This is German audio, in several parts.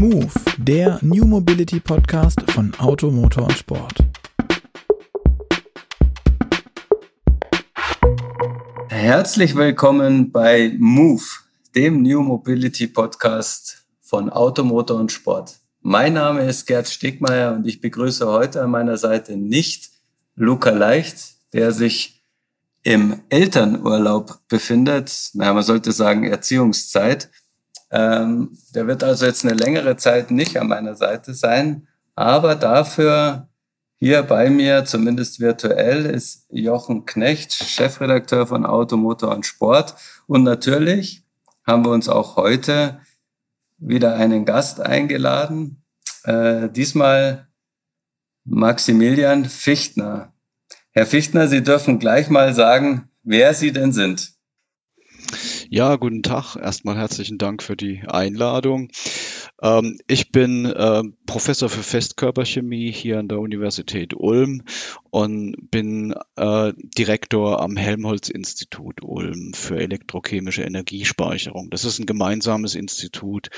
Move, der New Mobility Podcast von Auto, Motor und Sport. Herzlich willkommen bei Move, dem New Mobility Podcast von Auto, Motor und Sport. Mein Name ist Gerd Stegmeier und ich begrüße heute an meiner Seite nicht Luca Leicht, der sich im Elternurlaub befindet. Na, man sollte sagen Erziehungszeit. Ähm, der wird also jetzt eine längere Zeit nicht an meiner Seite sein, aber dafür hier bei mir, zumindest virtuell, ist Jochen Knecht, Chefredakteur von Auto, Motor und Sport. Und natürlich haben wir uns auch heute wieder einen Gast eingeladen. Äh, diesmal Maximilian Fichtner. Herr Fichtner, Sie dürfen gleich mal sagen, wer Sie denn sind. Ja, guten Tag. Erstmal herzlichen Dank für die Einladung. Ähm, ich bin äh, Professor für Festkörperchemie hier an der Universität Ulm und bin äh, Direktor am Helmholtz-Institut Ulm für elektrochemische Energiespeicherung. Das ist ein gemeinsames Institut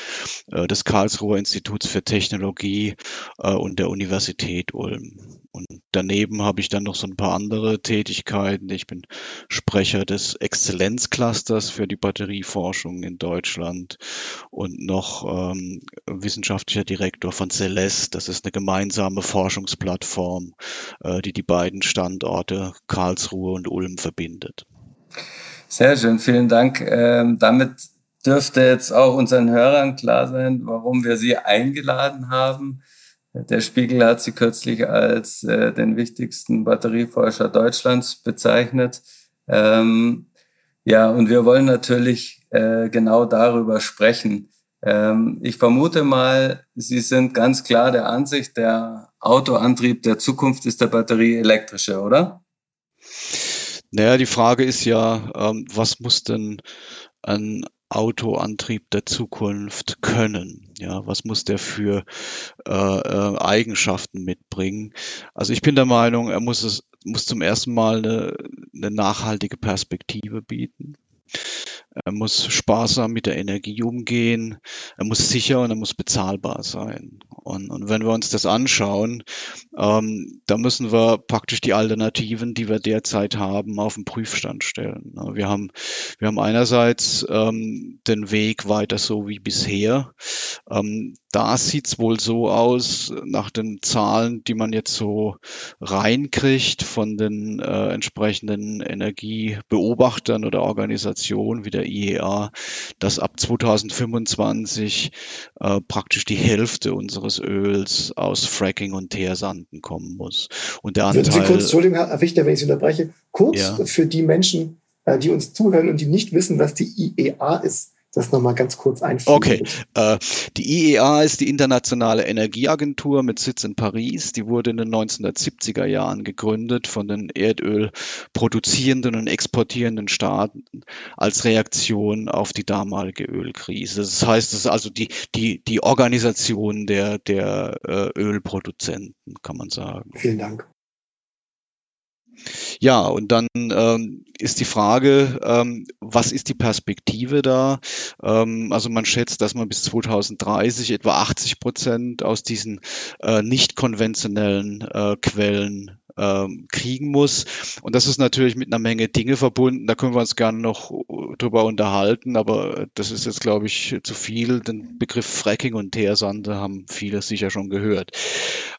äh, des Karlsruher Instituts für Technologie äh, und der Universität Ulm. Und daneben habe ich dann noch so ein paar andere Tätigkeiten. Ich bin Sprecher des Exzellenzclusters für die Batterieforschung in Deutschland und noch ähm, wissenschaftlicher Direktor von Celeste. Das ist eine gemeinsame Forschungsplattform, äh, die die beiden Standorte Karlsruhe und Ulm verbindet. Sehr schön, vielen Dank. Ähm, damit dürfte jetzt auch unseren Hörern klar sein, warum wir Sie eingeladen haben. Der Spiegel hat Sie kürzlich als äh, den wichtigsten Batterieforscher Deutschlands bezeichnet. Ähm, ja, und wir wollen natürlich äh, genau darüber sprechen. Ähm, ich vermute mal, Sie sind ganz klar der Ansicht, der Autoantrieb der Zukunft ist der Batterie elektrische, oder? Naja, die Frage ist ja, ähm, was muss denn ein Autoantrieb der Zukunft können? Ja, was muss der für äh, äh, Eigenschaften mitbringen? Also ich bin der Meinung, er muss es muss zum ersten Mal eine, eine nachhaltige Perspektive bieten. Er muss sparsam mit der Energie umgehen. Er muss sicher und er muss bezahlbar sein. Und, und wenn wir uns das anschauen, ähm, da müssen wir praktisch die Alternativen, die wir derzeit haben, auf den Prüfstand stellen. Wir haben, wir haben einerseits ähm, den Weg weiter so wie bisher. Ähm, da sieht's wohl so aus, nach den Zahlen, die man jetzt so reinkriegt von den äh, entsprechenden Energiebeobachtern oder Organisationen wie der IEA, dass ab 2025 äh, praktisch die Hälfte unseres Öls aus Fracking und Teersanden kommen muss. Und der Anteil, Würden Sie kurz, Entschuldigung, Herr Richter, wenn ich Sie unterbreche, kurz ja. für die Menschen, äh, die uns zuhören und die nicht wissen, was die IEA ist das nochmal ganz kurz einführen. Okay. Äh, die IEA ist die Internationale Energieagentur mit Sitz in Paris. Die wurde in den 1970er Jahren gegründet von den Erdöl produzierenden und exportierenden Staaten als Reaktion auf die damalige Ölkrise. Das heißt, es ist also die, die, die Organisation der, der äh, Ölproduzenten, kann man sagen. Vielen Dank. Ja, und dann ähm, ist die Frage, ähm, was ist die Perspektive da? Ähm, also man schätzt, dass man bis 2030 etwa 80 Prozent aus diesen äh, nicht konventionellen äh, Quellen ähm, kriegen muss. Und das ist natürlich mit einer Menge Dinge verbunden. Da können wir uns gerne noch drüber unterhalten, aber das ist jetzt, glaube ich, zu viel. Den Begriff Fracking und Teersande haben viele sicher schon gehört.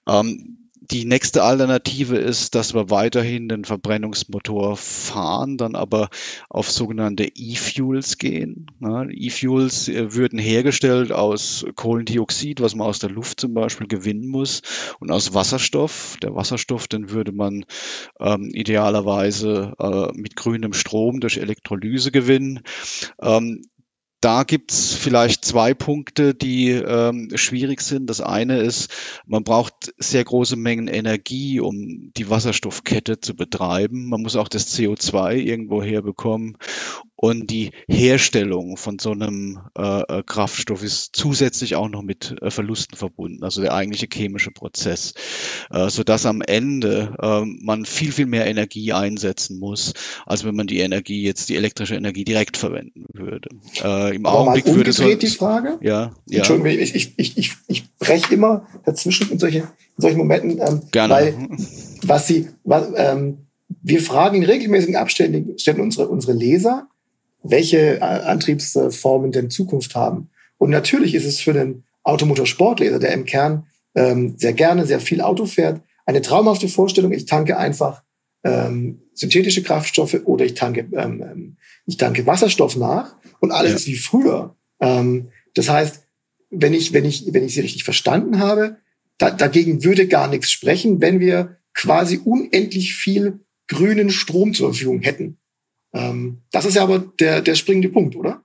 Ähm, die nächste Alternative ist, dass wir weiterhin den Verbrennungsmotor fahren, dann aber auf sogenannte E-Fuels gehen. E-Fuels äh, würden hergestellt aus Kohlendioxid, was man aus der Luft zum Beispiel gewinnen muss, und aus Wasserstoff. Der Wasserstoff, den würde man ähm, idealerweise äh, mit grünem Strom durch Elektrolyse gewinnen. Ähm, da gibt's vielleicht zwei Punkte, die ähm, schwierig sind. Das eine ist, man braucht sehr große Mengen Energie, um die Wasserstoffkette zu betreiben. Man muss auch das CO2 irgendwo herbekommen. Und die Herstellung von so einem äh, äh, Kraftstoff ist zusätzlich auch noch mit äh, Verlusten verbunden, also der eigentliche chemische Prozess, äh, sodass am Ende äh, man viel, viel mehr Energie einsetzen muss, als wenn man die Energie, jetzt die elektrische Energie direkt verwenden würde. Äh, Im Aber Augenblick würde so. die Frage? Ja, ja. Entschuldigung, ich, ich, ich, ich, ich breche immer dazwischen in, solche, in solchen Momenten, ähm, Gerne. weil was sie, was, ähm, wir fragen in regelmäßigen Abständen unsere, unsere Leser, welche äh, Antriebsformen denn Zukunft haben. Und natürlich ist es für den Automotorsportleser, der im Kern ähm, sehr gerne sehr viel Auto fährt, eine traumhafte Vorstellung. Ich tanke einfach ähm, synthetische Kraftstoffe oder ich tanke, ähm, ähm ich tanke Wasserstoff nach und alles ja. ist wie früher. Ähm, das heißt, wenn ich, wenn ich, wenn ich sie richtig verstanden habe, da, dagegen würde gar nichts sprechen, wenn wir quasi unendlich viel grünen Strom zur Verfügung hätten. Ähm, das ist ja aber der, der springende Punkt, oder?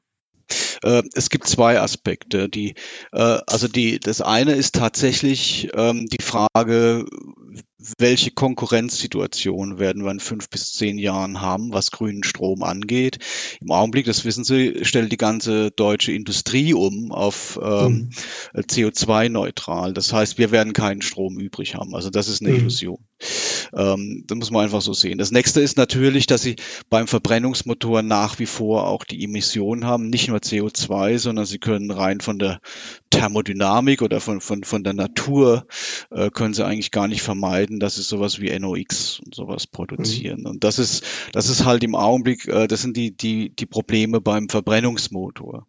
Äh, es gibt zwei Aspekte. Die, äh, also die, das eine ist tatsächlich ähm, die Frage, welche Konkurrenzsituation werden wir in fünf bis zehn Jahren haben, was grünen Strom angeht. Im Augenblick, das wissen Sie, stellt die ganze deutsche Industrie um auf ähm, mhm. CO2-neutral. Das heißt, wir werden keinen Strom übrig haben. Also das ist eine mhm. Illusion. Ähm, das muss man einfach so sehen. Das nächste ist natürlich, dass Sie beim Verbrennungsmotor nach wie vor auch die Emissionen haben, nicht nur CO2, sondern Sie können rein von der Thermodynamik oder von, von, von der Natur äh, können Sie eigentlich gar nicht vermeiden, dass sie sowas wie NOx und sowas produzieren. Mhm. Und das ist, das ist halt im Augenblick, äh, das sind die, die, die Probleme beim Verbrennungsmotor.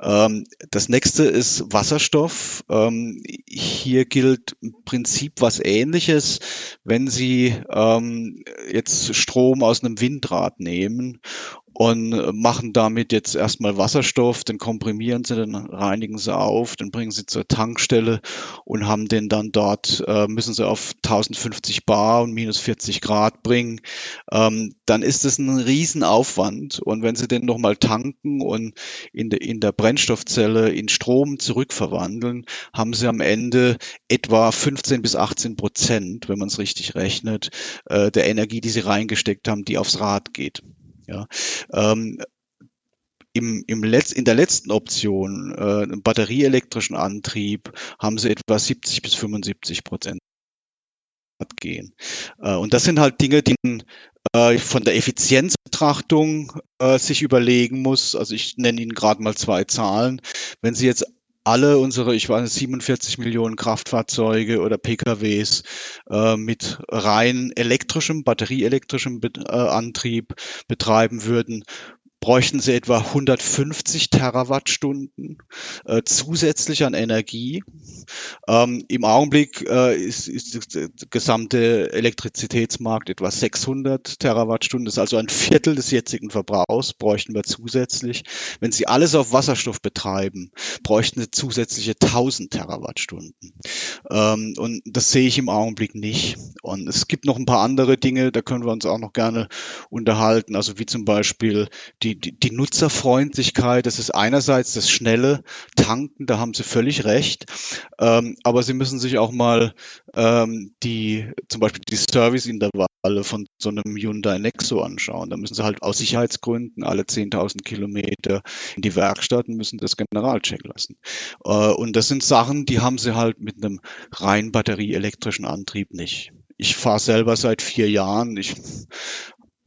Ähm, das nächste ist Wasserstoff. Ähm, hier gilt im Prinzip was ähnliches. Wenn Sie ähm, jetzt Strom aus einem Windrad nehmen und machen damit jetzt erstmal Wasserstoff, den komprimieren sie, dann reinigen sie auf, dann bringen sie zur Tankstelle und haben den dann dort, äh, müssen sie auf 1050 Bar und minus 40 Grad bringen. Ähm, dann ist es ein Riesenaufwand und wenn sie den nochmal tanken und in, de, in der Brennstoffzelle in Strom zurückverwandeln, haben sie am Ende etwa 15 bis 18 Prozent, wenn man es richtig rechnet, äh, der Energie, die sie reingesteckt haben, die aufs Rad geht. Ja. Ähm, im, im Letz-, in der letzten Option, äh, batterieelektrischen Antrieb, haben sie etwa 70 bis 75 Prozent gehen. Äh, und das sind halt Dinge, die man äh, von der Effizienzbetrachtung äh, sich überlegen muss. Also ich nenne Ihnen gerade mal zwei Zahlen. Wenn Sie jetzt alle unsere, ich weiß 47 Millionen Kraftfahrzeuge oder PKWs äh, mit rein elektrischem, batterieelektrischem äh, Antrieb betreiben würden, bräuchten sie etwa 150 Terawattstunden äh, zusätzlich an Energie. Ähm, Im Augenblick äh, ist, ist der gesamte Elektrizitätsmarkt etwa 600 Terawattstunden. Das ist also ein Viertel des jetzigen Verbrauchs, bräuchten wir zusätzlich. Wenn Sie alles auf Wasserstoff betreiben, bräuchten Sie zusätzliche 1000 Terawattstunden. Ähm, und das sehe ich im Augenblick nicht. Und es gibt noch ein paar andere Dinge, da können wir uns auch noch gerne unterhalten, also wie zum Beispiel die die, die, Nutzerfreundlichkeit, das ist einerseits das schnelle Tanken, da haben Sie völlig recht, ähm, aber Sie müssen sich auch mal ähm, die, zum Beispiel die Serviceintervalle von so einem Hyundai Nexo anschauen. Da müssen Sie halt aus Sicherheitsgründen alle 10.000 Kilometer in die Werkstatt und müssen das Generalcheck lassen. Äh, und das sind Sachen, die haben Sie halt mit einem rein batterieelektrischen Antrieb nicht. Ich fahre selber seit vier Jahren. Ich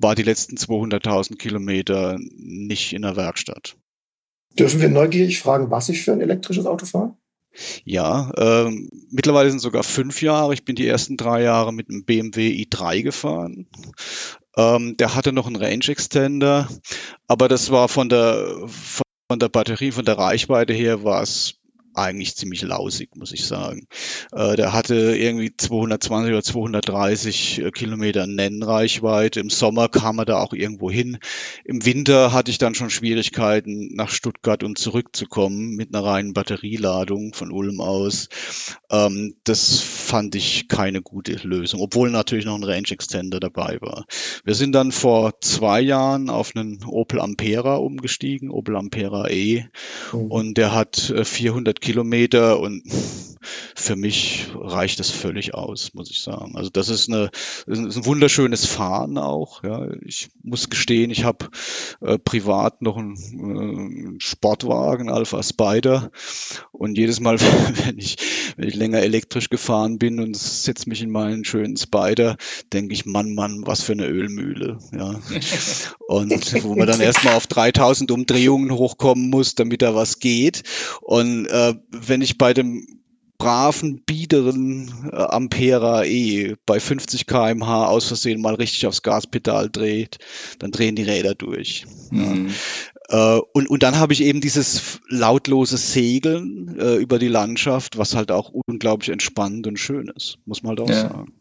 war die letzten 200.000 Kilometer nicht in der Werkstatt. Dürfen wir neugierig fragen, was ich für ein elektrisches Auto fahre? Ja, ähm, mittlerweile sind sogar fünf Jahre. Ich bin die ersten drei Jahre mit einem BMW i3 gefahren. Ähm, der hatte noch einen Range Extender, aber das war von der von der Batterie, von der Reichweite her war es eigentlich ziemlich lausig, muss ich sagen. Äh, der hatte irgendwie 220 oder 230 äh, Kilometer Nennreichweite. Im Sommer kam er da auch irgendwo hin. Im Winter hatte ich dann schon Schwierigkeiten, nach Stuttgart und zurückzukommen mit einer reinen Batterieladung von Ulm aus. Ähm, das fand ich keine gute Lösung, obwohl natürlich noch ein Range Extender dabei war. Wir sind dann vor zwei Jahren auf einen Opel Ampera umgestiegen, Opel Ampera E, mhm. und der hat 400 Kilometer und für mich reicht das völlig aus, muss ich sagen. Also das ist, eine, ist ein wunderschönes Fahren auch. Ja. Ich muss gestehen, ich habe äh, privat noch einen, äh, einen Sportwagen, Alpha Spider. Und jedes Mal, wenn ich, wenn ich länger elektrisch gefahren bin und setze mich in meinen schönen Spider, denke ich, Mann, Mann, was für eine Ölmühle. Ja. Und wo man dann erstmal auf 3000 Umdrehungen hochkommen muss, damit da was geht. Und äh, wenn ich bei dem braven, biederen äh, Ampera E bei 50 km/h aus Versehen mal richtig aufs Gaspedal dreht, dann drehen die Räder durch. Mhm. Ja. Äh, und, und dann habe ich eben dieses lautlose Segeln äh, über die Landschaft, was halt auch unglaublich entspannend und schön ist, muss man halt auch ja. sagen.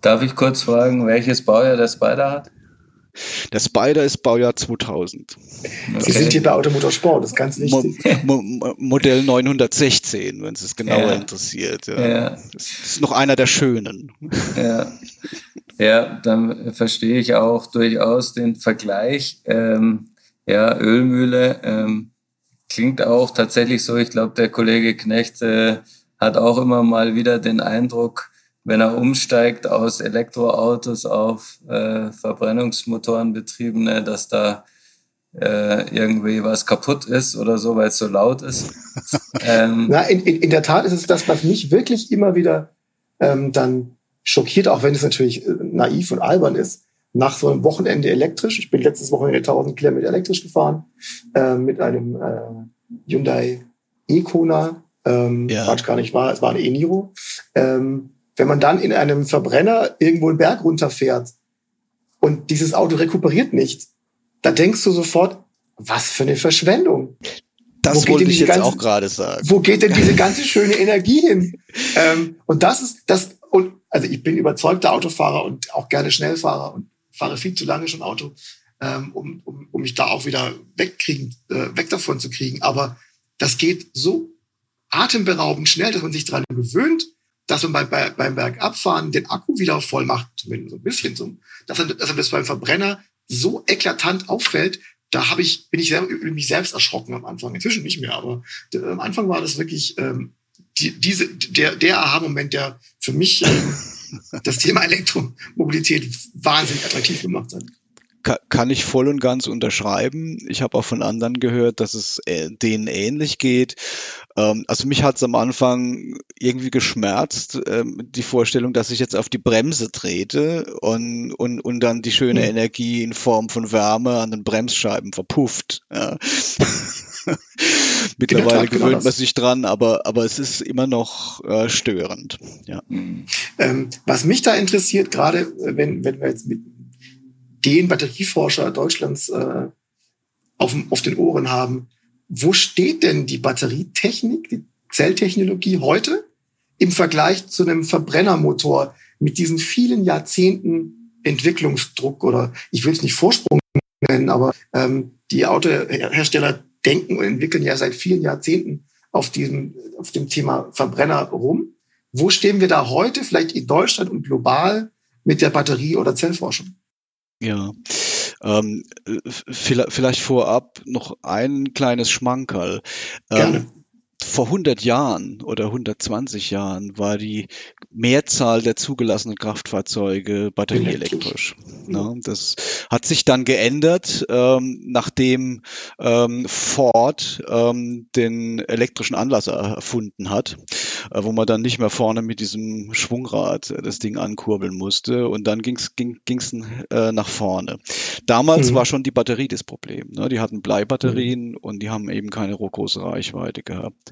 Darf ich kurz fragen, welches Baujahr der Spider hat? Der Spider ist Baujahr 2000. Okay. Sie sind hier bei Automotorsport, das ist ganz wichtig. Mo Mo Modell 916, wenn es es genauer ja. interessiert. Ja. ja. Das ist noch einer der schönen. Ja, ja dann verstehe ich auch durchaus den Vergleich. Ähm, ja, Ölmühle ähm, klingt auch tatsächlich so. Ich glaube, der Kollege Knecht äh, hat auch immer mal wieder den Eindruck, wenn er umsteigt aus Elektroautos auf äh, Verbrennungsmotoren betriebene, dass da äh, irgendwie was kaputt ist oder so, weil es so laut ist. ähm, Na, in, in, in, der Tat ist es das, was mich wirklich immer wieder ähm, dann schockiert, auch wenn es natürlich äh, naiv und albern ist. Nach so einem Wochenende elektrisch, ich bin letztes Wochenende 1000 Kilometer elektrisch gefahren, äh, mit einem äh, Hyundai e-Kona, ähm, ja. Quatsch gar nicht wahr, es war ein e-Niro. Ähm, wenn man dann in einem Verbrenner irgendwo einen Berg runterfährt und dieses Auto rekuperiert nicht, da denkst du sofort, was für eine Verschwendung. Das wollte ich jetzt ganze, auch gerade sagen. Wo geht denn diese ganze schöne Energie hin? ähm, und das ist das und also ich bin überzeugter Autofahrer und auch gerne Schnellfahrer und fahre viel zu lange schon Auto, ähm, um, um, um mich da auch wieder wegkriegen, äh, weg davon zu kriegen. Aber das geht so atemberaubend schnell, dass man sich daran gewöhnt dass man bei, beim Bergabfahren den Akku wieder voll macht, zumindest so ein bisschen, so, dass, er, dass er das beim Verbrenner so eklatant auffällt, da habe ich, bin ich selber, über mich selbst erschrocken am Anfang. Inzwischen nicht mehr, aber der, am Anfang war das wirklich ähm, die, diese, der, der Aha-Moment, der für mich ähm, das Thema Elektromobilität wahnsinnig attraktiv gemacht hat kann ich voll und ganz unterschreiben. Ich habe auch von anderen gehört, dass es äh, denen ähnlich geht. Ähm, also mich hat es am Anfang irgendwie geschmerzt, ähm, die Vorstellung, dass ich jetzt auf die Bremse trete und, und, und dann die schöne mhm. Energie in Form von Wärme an den Bremsscheiben verpufft. Ja. Mittlerweile genau, gewöhnt man sich dran, aber, aber es ist immer noch äh, störend. Ja. Mhm. Ähm, was mich da interessiert, gerade äh, wenn, wenn wir jetzt mit den Batterieforscher Deutschlands äh, auf, auf den Ohren haben. Wo steht denn die Batterietechnik, die Zelltechnologie heute im Vergleich zu einem Verbrennermotor mit diesen vielen Jahrzehnten Entwicklungsdruck oder ich will es nicht Vorsprung nennen, aber ähm, die Autohersteller denken und entwickeln ja seit vielen Jahrzehnten auf diesem auf dem Thema Verbrenner rum. Wo stehen wir da heute, vielleicht in Deutschland und global mit der Batterie- oder Zellforschung? Ja, ähm, vielleicht vorab noch ein kleines Schmankerl. Ähm, Gerne vor 100 Jahren oder 120 Jahren war die Mehrzahl der zugelassenen Kraftfahrzeuge batterieelektrisch. Ja, das hat sich dann geändert, ähm, nachdem ähm, Ford ähm, den elektrischen Anlasser erfunden hat, äh, wo man dann nicht mehr vorne mit diesem Schwungrad das Ding ankurbeln musste und dann ging's ging, ging's äh, nach vorne. Damals mhm. war schon die Batterie das Problem. Ne? Die hatten Bleibatterien mhm. und die haben eben keine große Reichweite gehabt.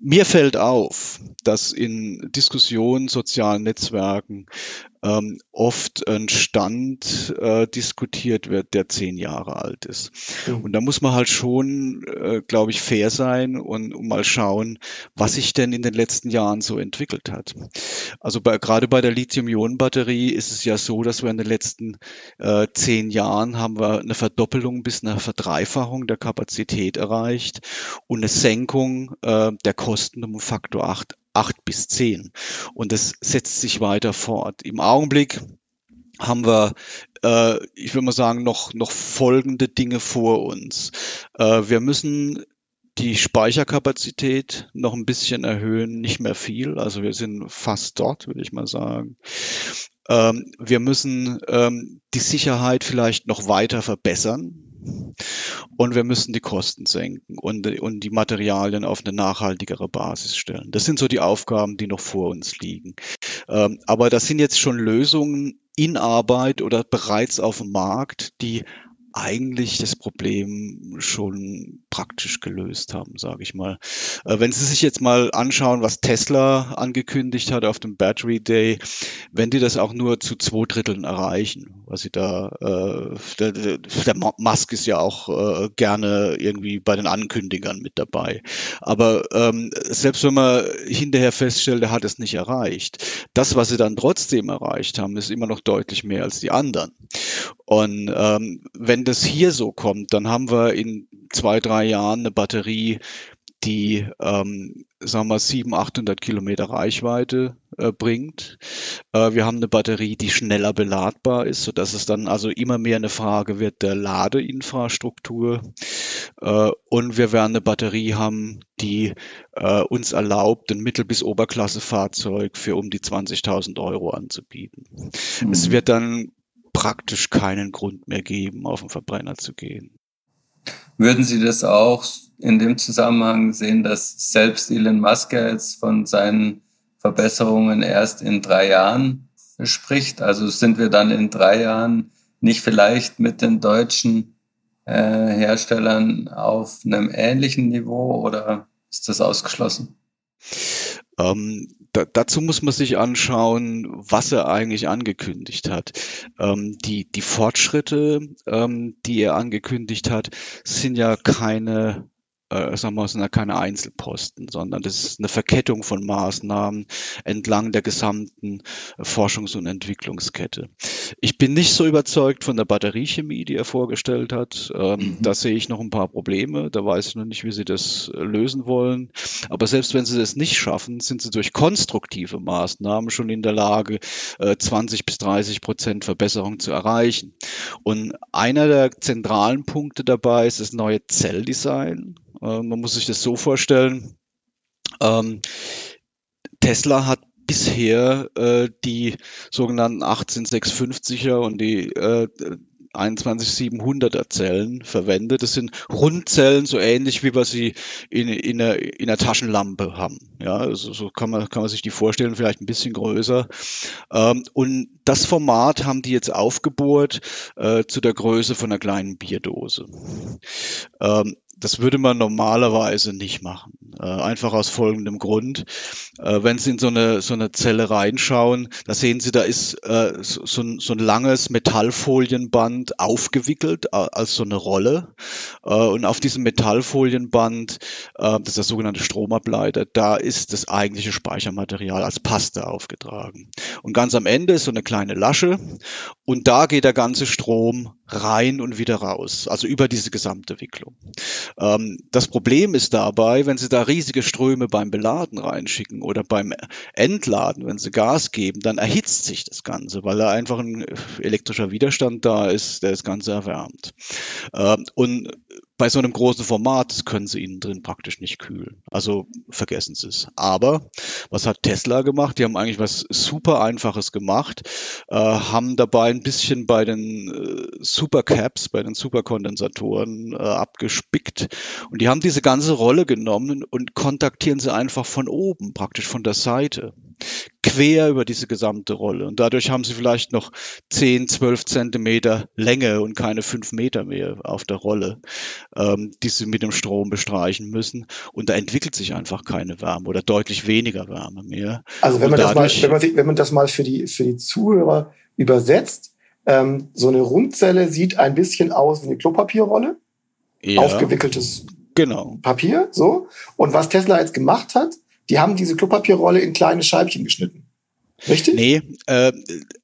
Mir fällt auf, dass in Diskussionen, sozialen Netzwerken ähm, oft ein Stand äh, diskutiert wird, der zehn Jahre alt ist. Mhm. Und da muss man halt schon, äh, glaube ich, fair sein und, und, mal schauen, was sich denn in den letzten Jahren so entwickelt hat. Also bei, gerade bei der Lithium-Ionen-Batterie ist es ja so, dass wir in den letzten äh, zehn Jahren haben wir eine Verdoppelung bis eine Verdreifachung der Kapazität erreicht und eine Senkung äh, der Kosten um Faktor 8 acht bis zehn. Und das setzt sich weiter fort. Im Augenblick haben wir, äh, ich würde mal sagen, noch, noch folgende Dinge vor uns. Äh, wir müssen die Speicherkapazität noch ein bisschen erhöhen, nicht mehr viel. Also wir sind fast dort, würde ich mal sagen. Ähm, wir müssen ähm, die Sicherheit vielleicht noch weiter verbessern. Und wir müssen die Kosten senken und, und die Materialien auf eine nachhaltigere Basis stellen. Das sind so die Aufgaben, die noch vor uns liegen. Ähm, aber das sind jetzt schon Lösungen in Arbeit oder bereits auf dem Markt, die eigentlich das Problem schon praktisch gelöst haben, sage ich mal. Äh, wenn Sie sich jetzt mal anschauen, was Tesla angekündigt hat auf dem Battery Day, wenn die das auch nur zu zwei Dritteln erreichen, was sie da, äh, der, der Musk ist ja auch äh, gerne irgendwie bei den Ankündigern mit dabei. Aber ähm, selbst wenn man hinterher feststellt, er hat es nicht erreicht, das, was sie dann trotzdem erreicht haben, ist immer noch deutlich mehr als die anderen. Und ähm, wenn das hier so kommt, dann haben wir in zwei, drei Jahren eine Batterie, die, ähm, sagen wir, 700, 800 Kilometer Reichweite äh, bringt. Äh, wir haben eine Batterie, die schneller beladbar ist, so dass es dann also immer mehr eine Frage wird der Ladeinfrastruktur. Äh, und wir werden eine Batterie haben, die äh, uns erlaubt, ein Mittel- bis Oberklassefahrzeug für um die 20.000 Euro anzubieten. Mhm. Es wird dann praktisch keinen Grund mehr geben, auf den Verbrenner zu gehen. Würden Sie das auch in dem Zusammenhang sehen, dass selbst Elon Musk jetzt von seinen Verbesserungen erst in drei Jahren spricht? Also sind wir dann in drei Jahren nicht vielleicht mit den deutschen äh, Herstellern auf einem ähnlichen Niveau oder ist das ausgeschlossen? Ähm, da, dazu muss man sich anschauen, was er eigentlich angekündigt hat. Ähm, die, die Fortschritte, ähm, die er angekündigt hat, sind ja keine äh, sagen wir, sind ja keine Einzelposten, sondern das ist eine Verkettung von Maßnahmen entlang der gesamten Forschungs- und Entwicklungskette. Ich bin nicht so überzeugt von der Batteriechemie, die er vorgestellt hat. Ähm, mhm. Da sehe ich noch ein paar Probleme. Da weiß ich noch nicht, wie sie das lösen wollen. Aber selbst wenn sie das nicht schaffen, sind sie durch konstruktive Maßnahmen schon in der Lage, äh, 20 bis 30 Prozent Verbesserung zu erreichen. Und einer der zentralen Punkte dabei ist das neue Zelldesign. Äh, man muss sich das so vorstellen. Ähm, Tesla hat bisher äh, die sogenannten 18650er und die äh, 21700er Zellen verwendet. Das sind Rundzellen, so ähnlich wie wir sie in, in, einer, in einer Taschenlampe haben. Ja, also so kann man, kann man sich die vorstellen, vielleicht ein bisschen größer. Ähm, und das Format haben die jetzt aufgebohrt äh, zu der Größe von einer kleinen Bierdose. Ähm, das würde man normalerweise nicht machen. Äh, einfach aus folgendem Grund. Äh, wenn Sie in so eine, so eine Zelle reinschauen, da sehen Sie, da ist äh, so, so, ein, so ein langes Metallfolienband aufgewickelt als so eine Rolle. Äh, und auf diesem Metallfolienband, äh, das ist der sogenannte Stromableiter, da ist das eigentliche Speichermaterial als Paste aufgetragen. Und ganz am Ende ist so eine kleine Lasche und da geht der ganze Strom rein und wieder raus, also über diese gesamte Wicklung. Ähm, das Problem ist dabei, wenn Sie da riesige Ströme beim Beladen reinschicken oder beim Entladen, wenn Sie Gas geben, dann erhitzt sich das Ganze, weil da einfach ein elektrischer Widerstand da ist, der das Ganze erwärmt. Ähm, und bei so einem großen Format können sie innen drin praktisch nicht kühlen. Also vergessen sie es. Aber was hat Tesla gemacht? Die haben eigentlich was super Einfaches gemacht, äh, haben dabei ein bisschen bei den äh, Supercaps, bei den Superkondensatoren äh, abgespickt und die haben diese ganze Rolle genommen und kontaktieren sie einfach von oben, praktisch von der Seite quer über diese gesamte Rolle. Und dadurch haben sie vielleicht noch 10, 12 Zentimeter Länge und keine 5 Meter mehr auf der Rolle, ähm, die sie mit dem Strom bestreichen müssen. Und da entwickelt sich einfach keine Wärme oder deutlich weniger Wärme mehr. Also wenn man, das, mal, wenn man, wenn man das mal für die, für die Zuhörer übersetzt, ähm, so eine Rundzelle sieht ein bisschen aus wie eine Klopapierrolle. Ja, aufgewickeltes genau. Papier, so. Und was Tesla jetzt gemacht hat, die haben diese Klopapierrolle in kleine Scheibchen geschnitten. Richtig? Nee, äh,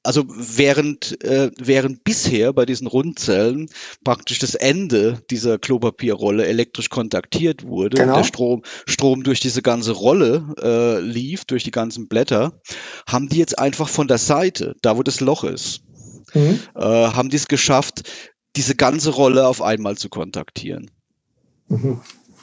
also während, äh, während bisher bei diesen Rundzellen praktisch das Ende dieser Klopapierrolle elektrisch kontaktiert wurde genau. und der Strom, Strom durch diese ganze Rolle äh, lief, durch die ganzen Blätter, haben die jetzt einfach von der Seite, da wo das Loch ist, mhm. äh, haben die es geschafft, diese ganze Rolle auf einmal zu kontaktieren. Mhm.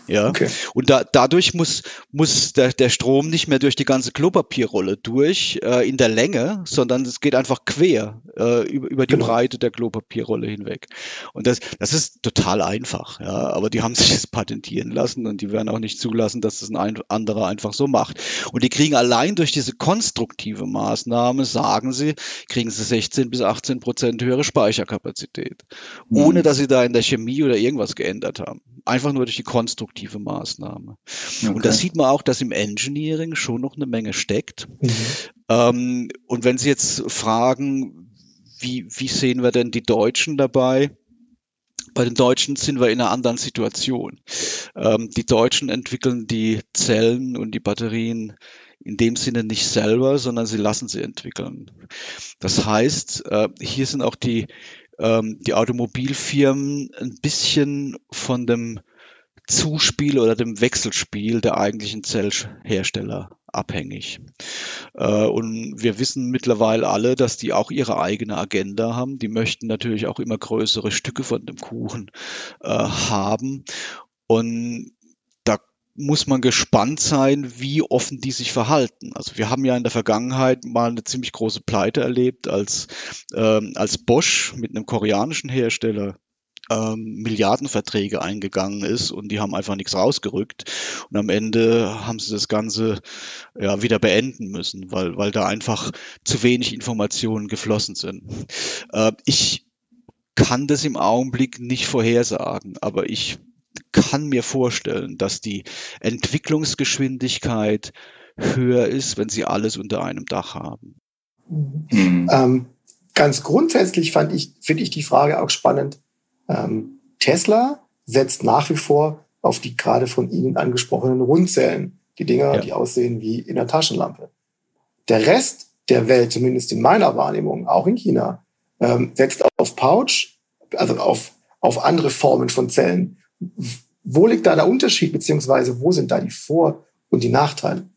Ja. Okay. Und da, dadurch muss, muss der, der Strom nicht mehr durch die ganze Klopapierrolle durch äh, in der Länge, sondern es geht einfach quer äh, über, über die genau. Breite der Klopapierrolle hinweg. Und das, das ist total einfach, ja. Aber die haben sich das patentieren lassen und die werden auch nicht zulassen, dass das ein anderer einfach so macht. Und die kriegen allein durch diese konstruktive Maßnahme, sagen sie, kriegen sie 16 bis 18 Prozent höhere Speicherkapazität. Mhm. Ohne dass sie da in der Chemie oder irgendwas geändert haben. Einfach nur durch die konstruktive Maßnahme. Okay. Und da sieht man auch, dass im Engineering schon noch eine Menge steckt. Mhm. Ähm, und wenn Sie jetzt fragen, wie, wie sehen wir denn die Deutschen dabei? Bei den Deutschen sind wir in einer anderen Situation. Ähm, die Deutschen entwickeln die Zellen und die Batterien in dem Sinne nicht selber, sondern sie lassen sie entwickeln. Das heißt, äh, hier sind auch die, ähm, die Automobilfirmen ein bisschen von dem Zuspiel oder dem Wechselspiel der eigentlichen Zellhersteller abhängig. Äh, und wir wissen mittlerweile alle, dass die auch ihre eigene Agenda haben. Die möchten natürlich auch immer größere Stücke von dem Kuchen äh, haben. Und da muss man gespannt sein, wie offen die sich verhalten. Also wir haben ja in der Vergangenheit mal eine ziemlich große Pleite erlebt, als, ähm, als Bosch mit einem koreanischen Hersteller ähm, Milliardenverträge eingegangen ist und die haben einfach nichts rausgerückt. Und am Ende haben sie das Ganze ja, wieder beenden müssen, weil, weil da einfach zu wenig Informationen geflossen sind. Äh, ich kann das im Augenblick nicht vorhersagen, aber ich kann mir vorstellen, dass die Entwicklungsgeschwindigkeit höher ist, wenn sie alles unter einem Dach haben. Mhm. Ähm, ganz grundsätzlich fand ich, finde ich die Frage auch spannend, ähm, Tesla setzt nach wie vor auf die gerade von Ihnen angesprochenen Rundzellen. Die Dinger, ja. die aussehen wie in einer Taschenlampe. Der Rest der Welt, zumindest in meiner Wahrnehmung, auch in China, ähm, setzt auf Pouch, also auf, auf andere Formen von Zellen. Wo liegt da der Unterschied, beziehungsweise wo sind da die Vor- und die Nachteile?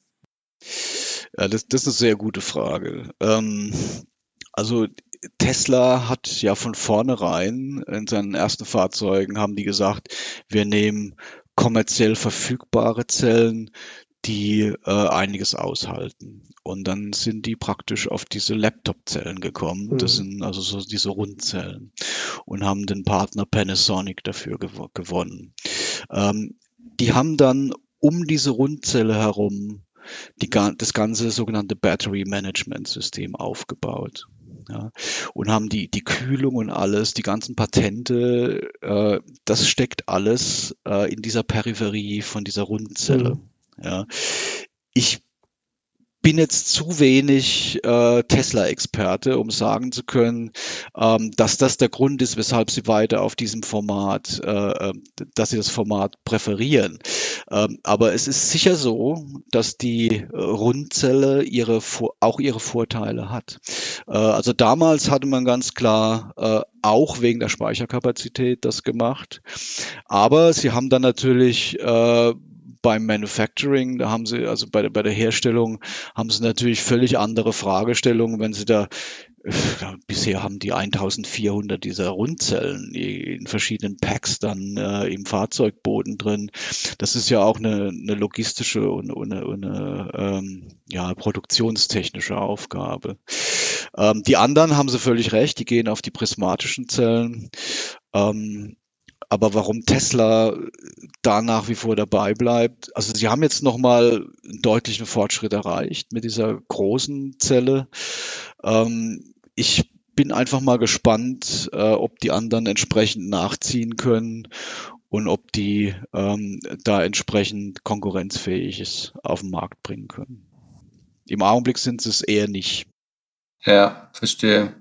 Ja, das, das ist eine sehr gute Frage. Ähm, also Tesla hat ja von vornherein in seinen ersten Fahrzeugen haben die gesagt, wir nehmen kommerziell verfügbare Zellen, die äh, einiges aushalten. Und dann sind die praktisch auf diese Laptop-Zellen gekommen. Mhm. Das sind also so diese Rundzellen und haben den Partner Panasonic dafür gew gewonnen. Ähm, die haben dann um diese Rundzelle herum die, das ganze sogenannte Battery Management System aufgebaut ja, und haben die, die Kühlung und alles, die ganzen Patente, äh, das steckt alles äh, in dieser Peripherie von dieser Rundzelle. Mhm. Ja. Ich bin jetzt zu wenig äh, Tesla-Experte, um sagen zu können, ähm, dass das der Grund ist, weshalb sie weiter auf diesem Format, äh, ähm, dass sie das Format präferieren. Ähm, aber es ist sicher so, dass die äh, Rundzelle ihre auch ihre Vorteile hat. Äh, also damals hatte man ganz klar äh, auch wegen der Speicherkapazität das gemacht. Aber sie haben dann natürlich äh, beim Manufacturing, da haben sie, also bei der, bei der Herstellung, haben sie natürlich völlig andere Fragestellungen, wenn sie da bisher haben die 1400 dieser Rundzellen in verschiedenen Packs dann äh, im Fahrzeugboden drin. Das ist ja auch eine, eine logistische und, und eine, eine ähm, ja, produktionstechnische Aufgabe. Ähm, die anderen haben sie völlig recht, die gehen auf die prismatischen Zellen. Ähm, aber warum Tesla da nach wie vor dabei bleibt, also sie haben jetzt nochmal einen deutlichen Fortschritt erreicht mit dieser großen Zelle. Ähm, ich bin einfach mal gespannt, äh, ob die anderen entsprechend nachziehen können und ob die ähm, da entsprechend konkurrenzfähiges auf den Markt bringen können. Im Augenblick sind sie es eher nicht. Ja, verstehe.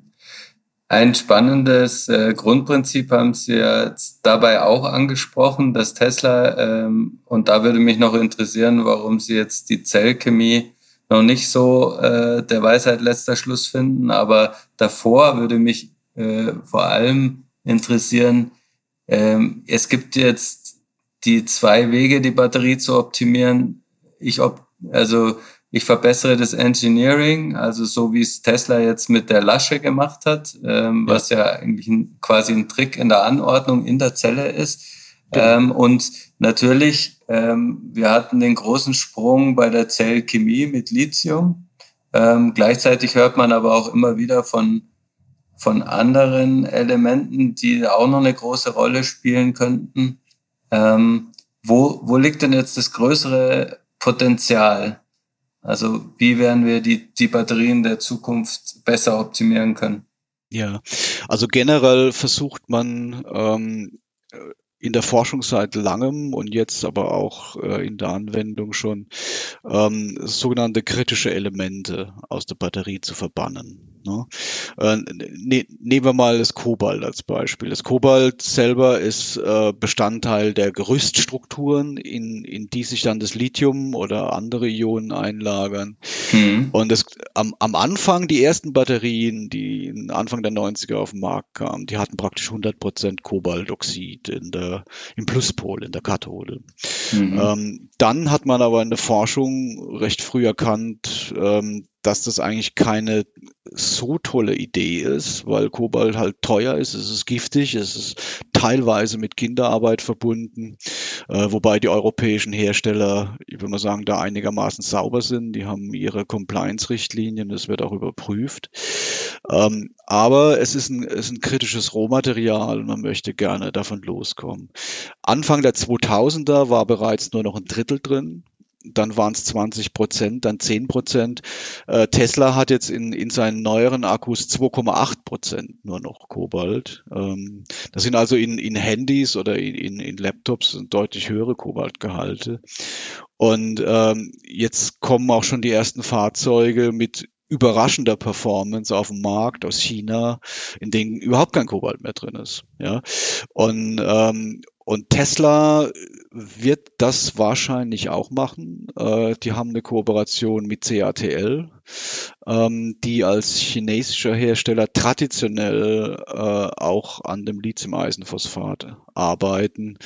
Ein spannendes äh, Grundprinzip haben Sie jetzt dabei auch angesprochen, dass Tesla, ähm, und da würde mich noch interessieren, warum Sie jetzt die Zellchemie noch nicht so äh, der Weisheit letzter Schluss finden, aber davor würde mich äh, vor allem interessieren, ähm, es gibt jetzt die zwei Wege, die Batterie zu optimieren. Ich ob, also ich verbessere das Engineering, also so wie es Tesla jetzt mit der Lasche gemacht hat, ähm, ja. was ja eigentlich ein, quasi ein Trick in der Anordnung in der Zelle ist. Ja. Ähm, und natürlich Ähm, wir hatten den großen Sprung bei der Zellchemie mit Lithium. Ähm, gleichzeitig hört man aber auch immer wieder von, von anderen Elementen, die auch noch eine große Rolle spielen könnten. Ähm, wo, wo liegt denn jetzt das größere Potenzial? Also wie werden wir die, die Batterien der Zukunft besser optimieren können? Ja, also generell versucht man ähm, in der Forschung seit langem und jetzt aber auch äh, in der Anwendung schon ähm, sogenannte kritische Elemente aus der Batterie zu verbannen. Ne? Äh, ne, nehmen wir mal das Kobalt als Beispiel. Das Kobalt selber ist äh, Bestandteil der Gerüststrukturen, in, in die sich dann das Lithium oder andere Ionen einlagern. Mhm. Und das, am, am Anfang, die ersten Batterien, die Anfang der 90er auf den Markt kamen, die hatten praktisch 100 Prozent Kobaltoxid in der im Pluspol, in der Kathode. Mhm. Ähm, dann hat man aber in der Forschung recht früh erkannt, ähm, dass das eigentlich keine so tolle Idee ist, weil Kobalt halt teuer ist, es ist giftig, es ist teilweise mit Kinderarbeit verbunden, äh, wobei die europäischen Hersteller, ich würde mal sagen, da einigermaßen sauber sind. Die haben ihre Compliance-Richtlinien, das wird auch überprüft. Ähm, aber es ist ein, es ist ein kritisches Rohmaterial und man möchte gerne davon loskommen. Anfang der 2000er war bereits nur noch ein Drittel drin dann waren es 20 Prozent, dann 10 Prozent. Äh, Tesla hat jetzt in, in seinen neueren Akkus 2,8 Prozent nur noch Kobalt. Ähm, das sind also in, in Handys oder in, in, Laptops deutlich höhere Kobaltgehalte. Und ähm, jetzt kommen auch schon die ersten Fahrzeuge mit überraschender Performance auf dem Markt aus China, in denen überhaupt kein Kobalt mehr drin ist. Ja, und ähm, und Tesla wird das wahrscheinlich auch machen. Äh, die haben eine Kooperation mit CATL, ähm, die als chinesischer Hersteller traditionell äh, auch an dem Lithium-Eisenphosphat arbeiten.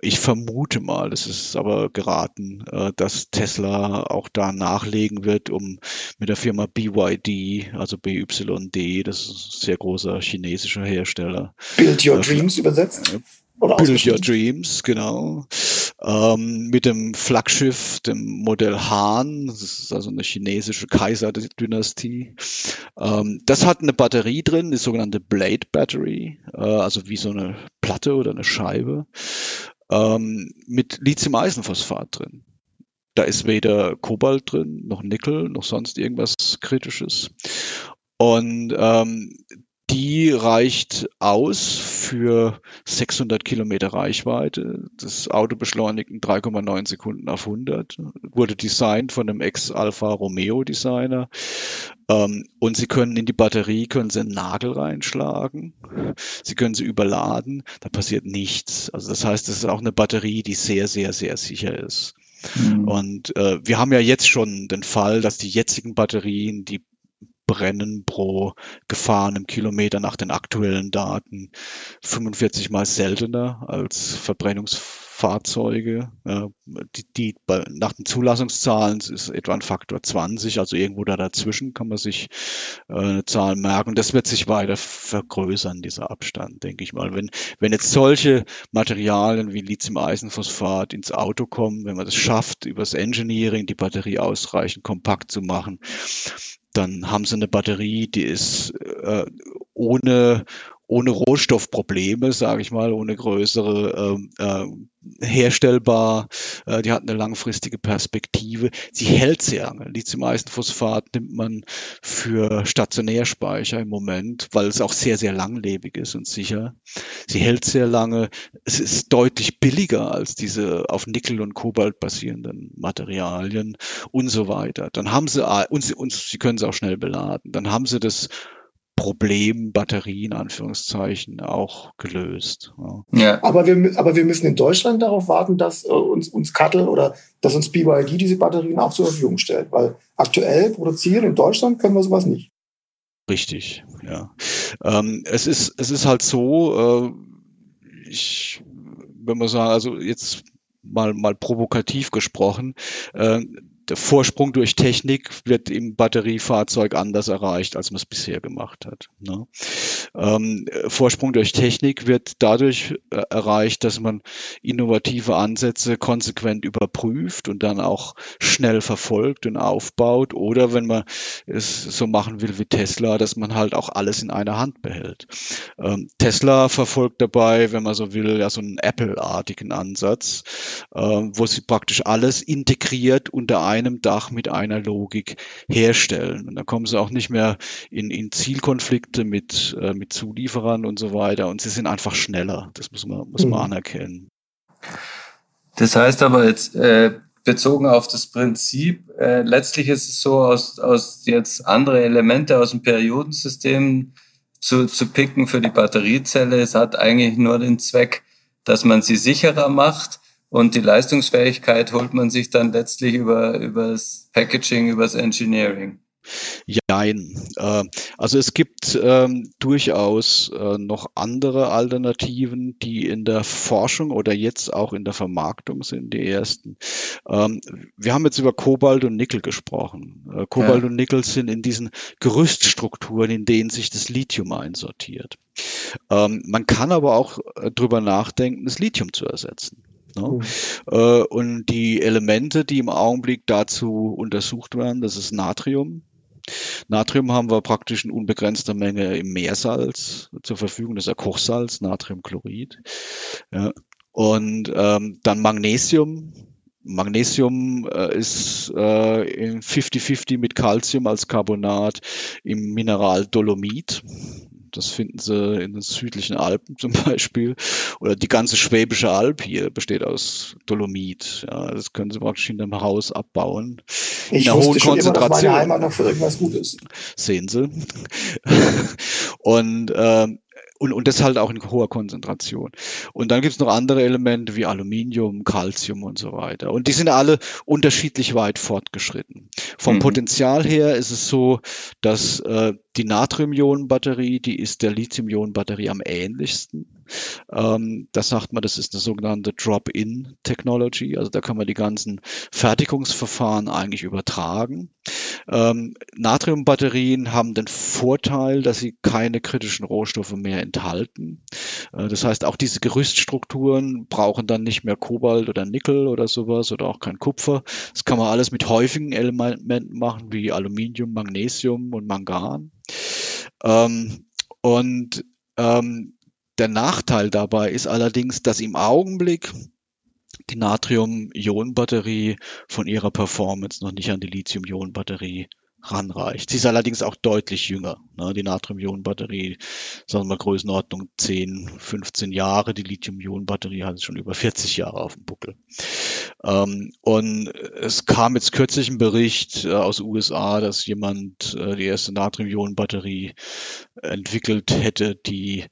Ich vermute mal, das ist aber geraten, äh, dass Tesla auch da nachlegen wird, um mit der Firma BYD, also BYD, das ist ein sehr großer chinesischer Hersteller. Build Your Dreams übersetzt? Oder Build Your Dreams, genau. Ähm, mit dem Flaggschiff, dem Modell Han, das ist also eine chinesische Kaiserdynastie. Ähm, das hat eine Batterie drin, die sogenannte Blade Battery, äh, also wie so eine Platte oder eine Scheibe, ähm, mit Lithium-Eisenphosphat drin. Da ist weder Kobalt drin, noch Nickel, noch sonst irgendwas Kritisches. Und ähm, die reicht aus für 600 Kilometer Reichweite. Das Auto beschleunigt in 3,9 Sekunden auf 100. Wurde designt von einem Ex-Alfa Romeo Designer. Ähm, und Sie können in die Batterie, können Sie einen Nagel reinschlagen. Sie können sie überladen. Da passiert nichts. Also das heißt, es ist auch eine Batterie, die sehr, sehr, sehr sicher ist. Mhm. Und äh, wir haben ja jetzt schon den Fall, dass die jetzigen Batterien, die brennen pro gefahrenem Kilometer nach den aktuellen Daten. 45 mal seltener als Verbrennungsfahrzeuge. die, die nach den Zulassungszahlen ist etwa ein Faktor 20, also irgendwo da dazwischen kann man sich äh, eine Zahl merken. Das wird sich weiter vergrößern, dieser Abstand, denke ich mal. Wenn, wenn jetzt solche Materialien wie Lithium-Eisenphosphat ins Auto kommen, wenn man das schafft, übers Engineering die Batterie ausreichend kompakt zu machen, dann haben sie eine Batterie, die ist äh, ohne, ohne Rohstoffprobleme, sage ich mal, ohne größere äh, äh, herstellbar, äh, die hat eine langfristige Perspektive. Sie hält sehr lange. Lithium-Eisenphosphat nimmt man für Stationärspeicher im Moment, weil es auch sehr, sehr langlebig ist und sicher. Sie hält sehr lange. Es ist deutlich billiger als diese auf Nickel und Kobalt basierenden Materialien und so weiter. Dann haben sie, und sie, und sie können sie auch schnell beladen. Dann haben sie das Problem Batterien, Anführungszeichen, auch gelöst. Ja. ja. Aber, wir, aber wir müssen in Deutschland darauf warten, dass äh, uns, uns Kattel oder dass uns BYD diese Batterien auch zur Verfügung stellt, weil aktuell produzieren in Deutschland können wir sowas nicht. Richtig, ja. Ähm, es, ist, es ist halt so, äh, ich, wenn man sagen, also jetzt mal, mal provokativ gesprochen, äh, der Vorsprung durch Technik wird im Batteriefahrzeug anders erreicht, als man es bisher gemacht hat. Ne? Ähm, Vorsprung durch Technik wird dadurch äh, erreicht, dass man innovative Ansätze konsequent überprüft und dann auch schnell verfolgt und aufbaut. Oder wenn man es so machen will wie Tesla, dass man halt auch alles in einer Hand behält. Ähm, Tesla verfolgt dabei, wenn man so will, ja so einen Apple-artigen Ansatz, äh, wo sie praktisch alles integriert unter einem Dach mit einer Logik herstellen. Und da kommen sie auch nicht mehr in, in Zielkonflikte mit, äh, mit Zulieferern und so weiter. Und sie sind einfach schneller. Das muss man, muss man mhm. anerkennen. Das heißt aber jetzt, äh, bezogen auf das Prinzip, äh, letztlich ist es so, aus, aus jetzt andere Elemente aus dem Periodensystem zu, zu picken für die Batteriezelle. Es hat eigentlich nur den Zweck, dass man sie sicherer macht und die Leistungsfähigkeit holt man sich dann letztlich über, über das Packaging, über das Engineering. Jein. Äh, also es gibt ähm, durchaus äh, noch andere Alternativen, die in der Forschung oder jetzt auch in der Vermarktung sind, die ersten. Ähm, wir haben jetzt über Kobalt und Nickel gesprochen. Äh, Kobalt ja. und Nickel sind in diesen Gerüststrukturen, in denen sich das Lithium einsortiert. Ähm, man kann aber auch äh, drüber nachdenken, das Lithium zu ersetzen. Ne? Mhm. und die Elemente, die im Augenblick dazu untersucht werden, das ist Natrium, Natrium haben wir praktisch in unbegrenzter Menge im Meersalz zur Verfügung. Das ist ja Kochsalz, Natriumchlorid. Ja. Und ähm, dann Magnesium. Magnesium äh, ist äh, in 50-50 mit Calcium als Carbonat im Mineral Dolomit. Das finden Sie in den südlichen Alpen zum Beispiel. Oder die ganze Schwäbische Alb hier besteht aus Dolomit. Ja, das können Sie praktisch in einem Haus abbauen. Ich in einer hohen schon Konzentration. Immer, dass meine Heimat noch für irgendwas gut ist. Sehen Sie. Und ähm, und, und das halt auch in hoher Konzentration. Und dann gibt es noch andere Elemente wie Aluminium, Calcium und so weiter. Und die sind alle unterschiedlich weit fortgeschritten. Vom mhm. Potenzial her ist es so, dass äh, die Natrium-Ionen-Batterie, die ist der Lithium-Ionen-Batterie am ähnlichsten. Ähm, das sagt man, das ist eine sogenannte Drop-in-Technology. Also da kann man die ganzen Fertigungsverfahren eigentlich übertragen. Ähm, Natriumbatterien haben den Vorteil, dass sie keine kritischen Rohstoffe mehr enthalten. Äh, das heißt, auch diese Gerüststrukturen brauchen dann nicht mehr Kobalt oder Nickel oder sowas oder auch kein Kupfer. Das kann man alles mit häufigen Elementen machen, wie Aluminium, Magnesium und Mangan. Ähm, und ähm, der Nachteil dabei ist allerdings, dass im Augenblick die Natrium-Ionen-Batterie von ihrer Performance noch nicht an die Lithium-Ionen-Batterie ranreicht. Sie ist allerdings auch deutlich jünger. Ne? Die Natrium-Ionen-Batterie, sagen wir mal Größenordnung 10, 15 Jahre. Die Lithium-Ionen-Batterie hat schon über 40 Jahre auf dem Buckel. Ähm, und es kam jetzt kürzlich ein Bericht äh, aus USA, dass jemand äh, die erste Natrium-Ionen-Batterie entwickelt hätte, die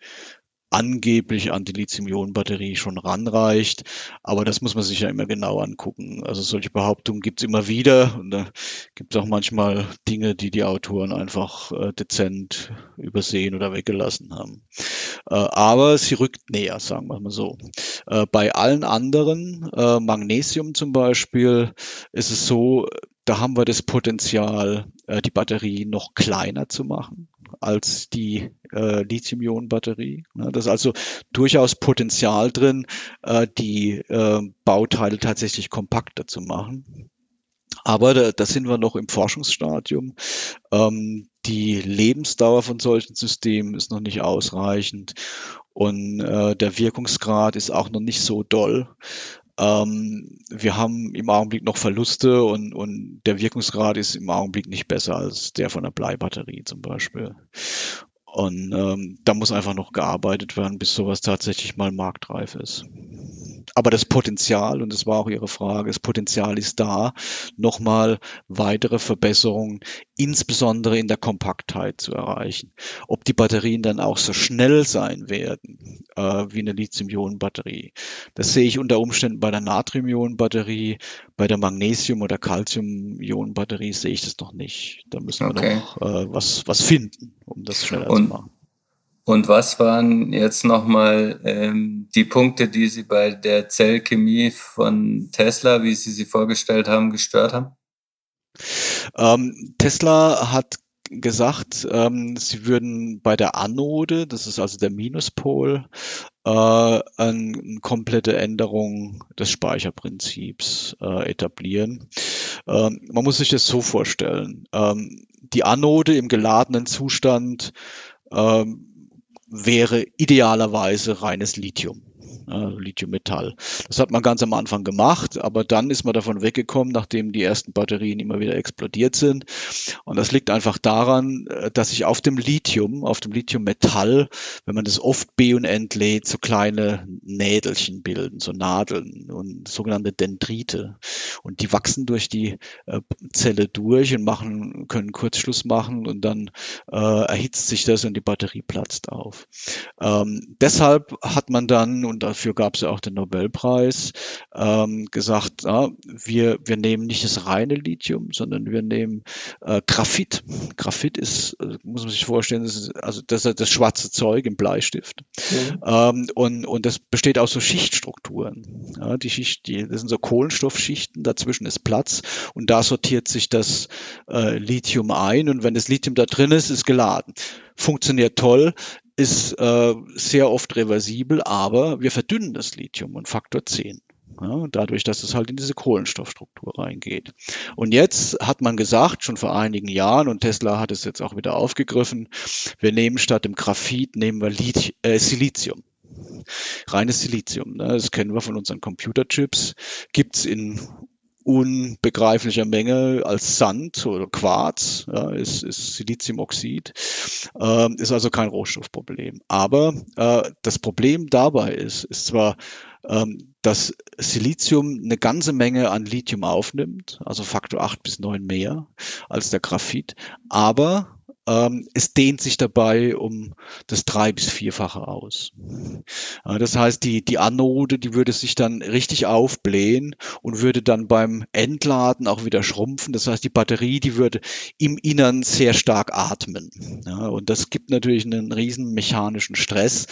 angeblich an die Lithium-Ionen-Batterie schon ranreicht. Aber das muss man sich ja immer genau angucken. Also solche Behauptungen gibt es immer wieder. Und da gibt es auch manchmal Dinge, die die Autoren einfach äh, dezent übersehen oder weggelassen haben. Äh, aber sie rückt näher, sagen wir mal so. Äh, bei allen anderen, äh, Magnesium zum Beispiel, ist es so, da haben wir das Potenzial, äh, die Batterie noch kleiner zu machen als die äh, Lithium-Ionen-Batterie. Ne? Da ist also durchaus Potenzial drin, äh, die äh, Bauteile tatsächlich kompakter zu machen. Aber da, da sind wir noch im Forschungsstadium. Ähm, die Lebensdauer von solchen Systemen ist noch nicht ausreichend und äh, der Wirkungsgrad ist auch noch nicht so doll. Ähm, wir haben im Augenblick noch Verluste und, und der Wirkungsgrad ist im Augenblick nicht besser als der von der Bleibatterie zum Beispiel. Und ähm, da muss einfach noch gearbeitet werden, bis sowas tatsächlich mal marktreif ist. Aber das Potenzial, und das war auch Ihre Frage, das Potenzial ist da, nochmal weitere Verbesserungen, insbesondere in der Kompaktheit zu erreichen. Ob die Batterien dann auch so schnell sein werden äh, wie eine Lithium-Ionen-Batterie, das sehe ich unter Umständen bei der Natrium-Ionen-Batterie, bei der Magnesium- oder Calcium-Ionen-Batterie sehe ich das noch nicht. Da müssen wir okay. noch äh, was, was finden, um das schneller und, zu machen. Und was waren jetzt nochmal ähm, die Punkte, die Sie bei der Zellchemie von Tesla, wie Sie sie vorgestellt haben, gestört haben? Ähm, Tesla hat gesagt, ähm, sie würden bei der Anode, das ist also der Minuspol, äh, eine, komplette Änderung des Speicherprinzips äh, etablieren. Ähm, man muss sich das so vorstellen. Ähm, die Anode im geladenen Zustand ähm, wäre idealerweise reines Lithium äh, Lithiummetall. Das hat man ganz am Anfang gemacht, aber dann ist man davon weggekommen, nachdem die ersten Batterien immer wieder explodiert sind. Und das liegt einfach daran, äh, dass sich auf dem Lithium, auf dem Lithiummetall, wenn man das oft B und entlädt, so kleine Nädelchen bilden, so Nadeln und sogenannte Dendrite. Und die wachsen durch die äh, Zelle durch und machen, können Kurzschluss machen und dann äh, erhitzt sich das und die Batterie platzt auf. Ähm, deshalb hat man dann, und da dafür gab es ja auch den Nobelpreis, ähm, gesagt, ja, wir, wir nehmen nicht das reine Lithium, sondern wir nehmen äh, Graphit. Graphit ist, äh, muss man sich vorstellen, das ist, also das ist das schwarze Zeug im Bleistift. Mhm. Ähm, und, und das besteht aus so Schichtstrukturen. Ja, die Schicht, die, das sind so Kohlenstoffschichten, dazwischen ist Platz und da sortiert sich das äh, Lithium ein und wenn das Lithium da drin ist, ist geladen. Funktioniert toll ist äh, sehr oft reversibel, aber wir verdünnen das Lithium um Faktor 10. Ja, dadurch, dass es halt in diese Kohlenstoffstruktur reingeht. Und jetzt hat man gesagt, schon vor einigen Jahren, und Tesla hat es jetzt auch wieder aufgegriffen, wir nehmen statt dem Graphit, nehmen wir Lith äh, Silizium. Reines Silizium. Ne? Das kennen wir von unseren Computerchips. Gibt's in unbegreiflicher Menge als Sand oder Quarz, ja, ist, ist Siliziumoxid, äh, ist also kein Rohstoffproblem. Aber äh, das Problem dabei ist, ist zwar, ähm, dass Silizium eine ganze Menge an Lithium aufnimmt, also Faktor 8 bis 9 mehr als der Graphit, aber es dehnt sich dabei um das drei- bis vierfache aus. Das heißt, die, die Anode, die würde sich dann richtig aufblähen und würde dann beim Entladen auch wieder schrumpfen. Das heißt, die Batterie, die würde im Innern sehr stark atmen. Und das gibt natürlich einen riesen mechanischen Stress.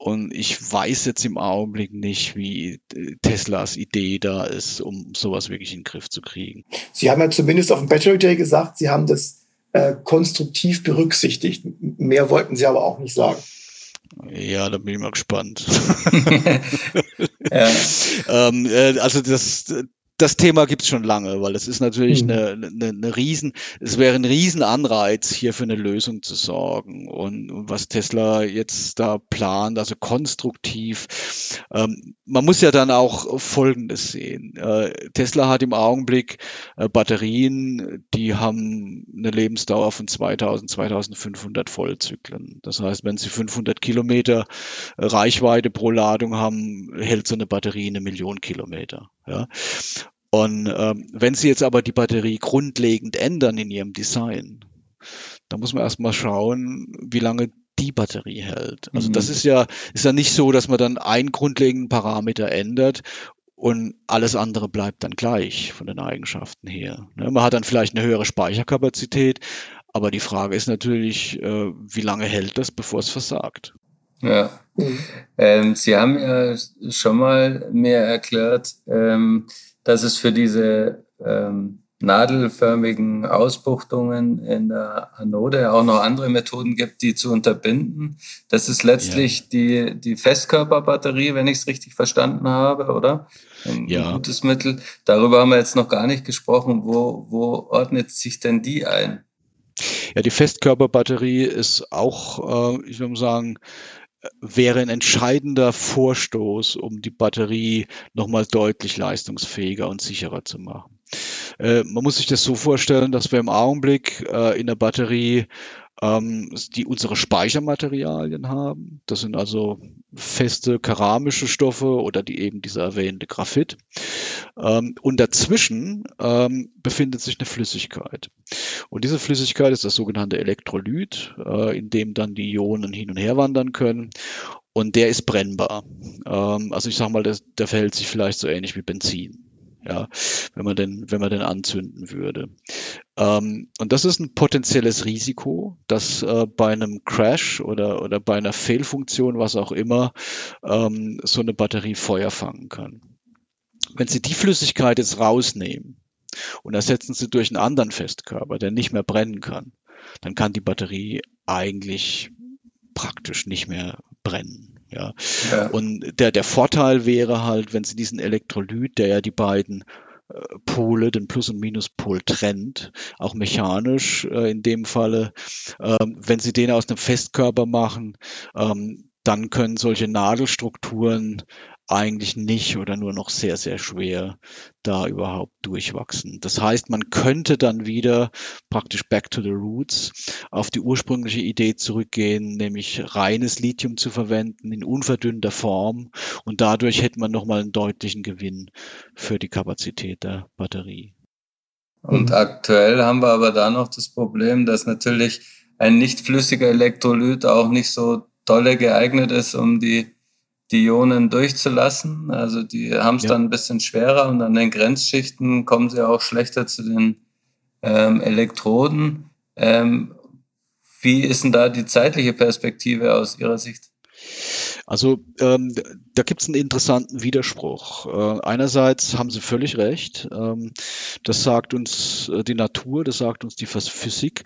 Und ich weiß jetzt im Augenblick nicht, wie äh, Teslas Idee da ist, um sowas wirklich in den Griff zu kriegen. Sie haben ja zumindest auf dem Battery Day gesagt, Sie haben das äh, konstruktiv berücksichtigt. Mehr wollten sie aber auch nicht sagen. Ja, da bin ich mal gespannt. ja. ähm, äh, also das, das Thema gibt's schon lange, weil es ist natürlich mhm. eine, eine, eine riesen, es wäre ein Riesenanreiz, hier für eine Lösung zu sorgen. Und, und was Tesla jetzt da plant, also konstruktiv, ähm, man muss ja dann auch Folgendes sehen. Äh, Tesla hat im Augenblick äh, Batterien, die haben eine Lebensdauer von 2000, 2500 Vollzyklen. Das heißt, wenn sie 500 Kilometer Reichweite pro Ladung haben, hält so eine Batterie eine Million Kilometer. Ja. Und ähm, wenn Sie jetzt aber die Batterie grundlegend ändern in Ihrem Design, dann muss man erstmal schauen, wie lange die Batterie hält. Also mhm. das ist ja, ist ja nicht so, dass man dann einen grundlegenden Parameter ändert und alles andere bleibt dann gleich von den Eigenschaften her. Ne, man hat dann vielleicht eine höhere Speicherkapazität, aber die Frage ist natürlich, äh, wie lange hält das, bevor es versagt? Ja. Mhm. Ähm, Sie haben ja schon mal mir erklärt, ähm, dass es für diese ähm, nadelförmigen Ausbuchtungen in der Anode auch noch andere Methoden gibt, die zu unterbinden. Das ist letztlich ja. die, die Festkörperbatterie, wenn ich es richtig verstanden habe, oder? Ein ja. gutes Mittel. Darüber haben wir jetzt noch gar nicht gesprochen. Wo, wo ordnet sich denn die ein? Ja, die Festkörperbatterie ist auch, äh, ich würde sagen, wäre ein entscheidender Vorstoß, um die Batterie nochmal deutlich leistungsfähiger und sicherer zu machen. Äh, man muss sich das so vorstellen, dass wir im Augenblick äh, in der Batterie ähm, die unsere Speichermaterialien haben. Das sind also feste keramische Stoffe oder die eben dieser erwähnte Graphit. Ähm, und dazwischen ähm, befindet sich eine Flüssigkeit. Und diese Flüssigkeit ist das sogenannte Elektrolyt, äh, in dem dann die Ionen hin und her wandern können. Und der ist brennbar. Ähm, also ich sage mal, der, der verhält sich vielleicht so ähnlich wie Benzin ja, wenn man den, wenn man den anzünden würde. Ähm, und das ist ein potenzielles Risiko, dass äh, bei einem Crash oder, oder bei einer Fehlfunktion, was auch immer, ähm, so eine Batterie Feuer fangen kann. Wenn Sie die Flüssigkeit jetzt rausnehmen, und ersetzen sie durch einen anderen Festkörper, der nicht mehr brennen kann, dann kann die Batterie eigentlich praktisch nicht mehr brennen. Ja. ja. Und der, der Vorteil wäre halt, wenn Sie diesen Elektrolyt, der ja die beiden äh, Pole, den Plus- und Minuspol trennt, auch mechanisch äh, in dem Falle. Ähm, wenn Sie den aus einem Festkörper machen, ähm, dann können solche Nadelstrukturen eigentlich nicht oder nur noch sehr, sehr schwer da überhaupt durchwachsen. Das heißt, man könnte dann wieder praktisch back to the roots auf die ursprüngliche Idee zurückgehen, nämlich reines Lithium zu verwenden in unverdünnter Form und dadurch hätte man nochmal einen deutlichen Gewinn für die Kapazität der Batterie. Und aktuell haben wir aber da noch das Problem, dass natürlich ein nicht flüssiger Elektrolyt auch nicht so tolle geeignet ist, um die die Ionen durchzulassen. Also die haben es ja. dann ein bisschen schwerer und an den Grenzschichten kommen sie auch schlechter zu den ähm, Elektroden. Ähm, wie ist denn da die zeitliche Perspektive aus Ihrer Sicht? Also ähm, da gibt es einen interessanten Widerspruch. Äh, einerseits haben Sie völlig recht. Ähm, das sagt uns äh, die Natur, das sagt uns die Physik,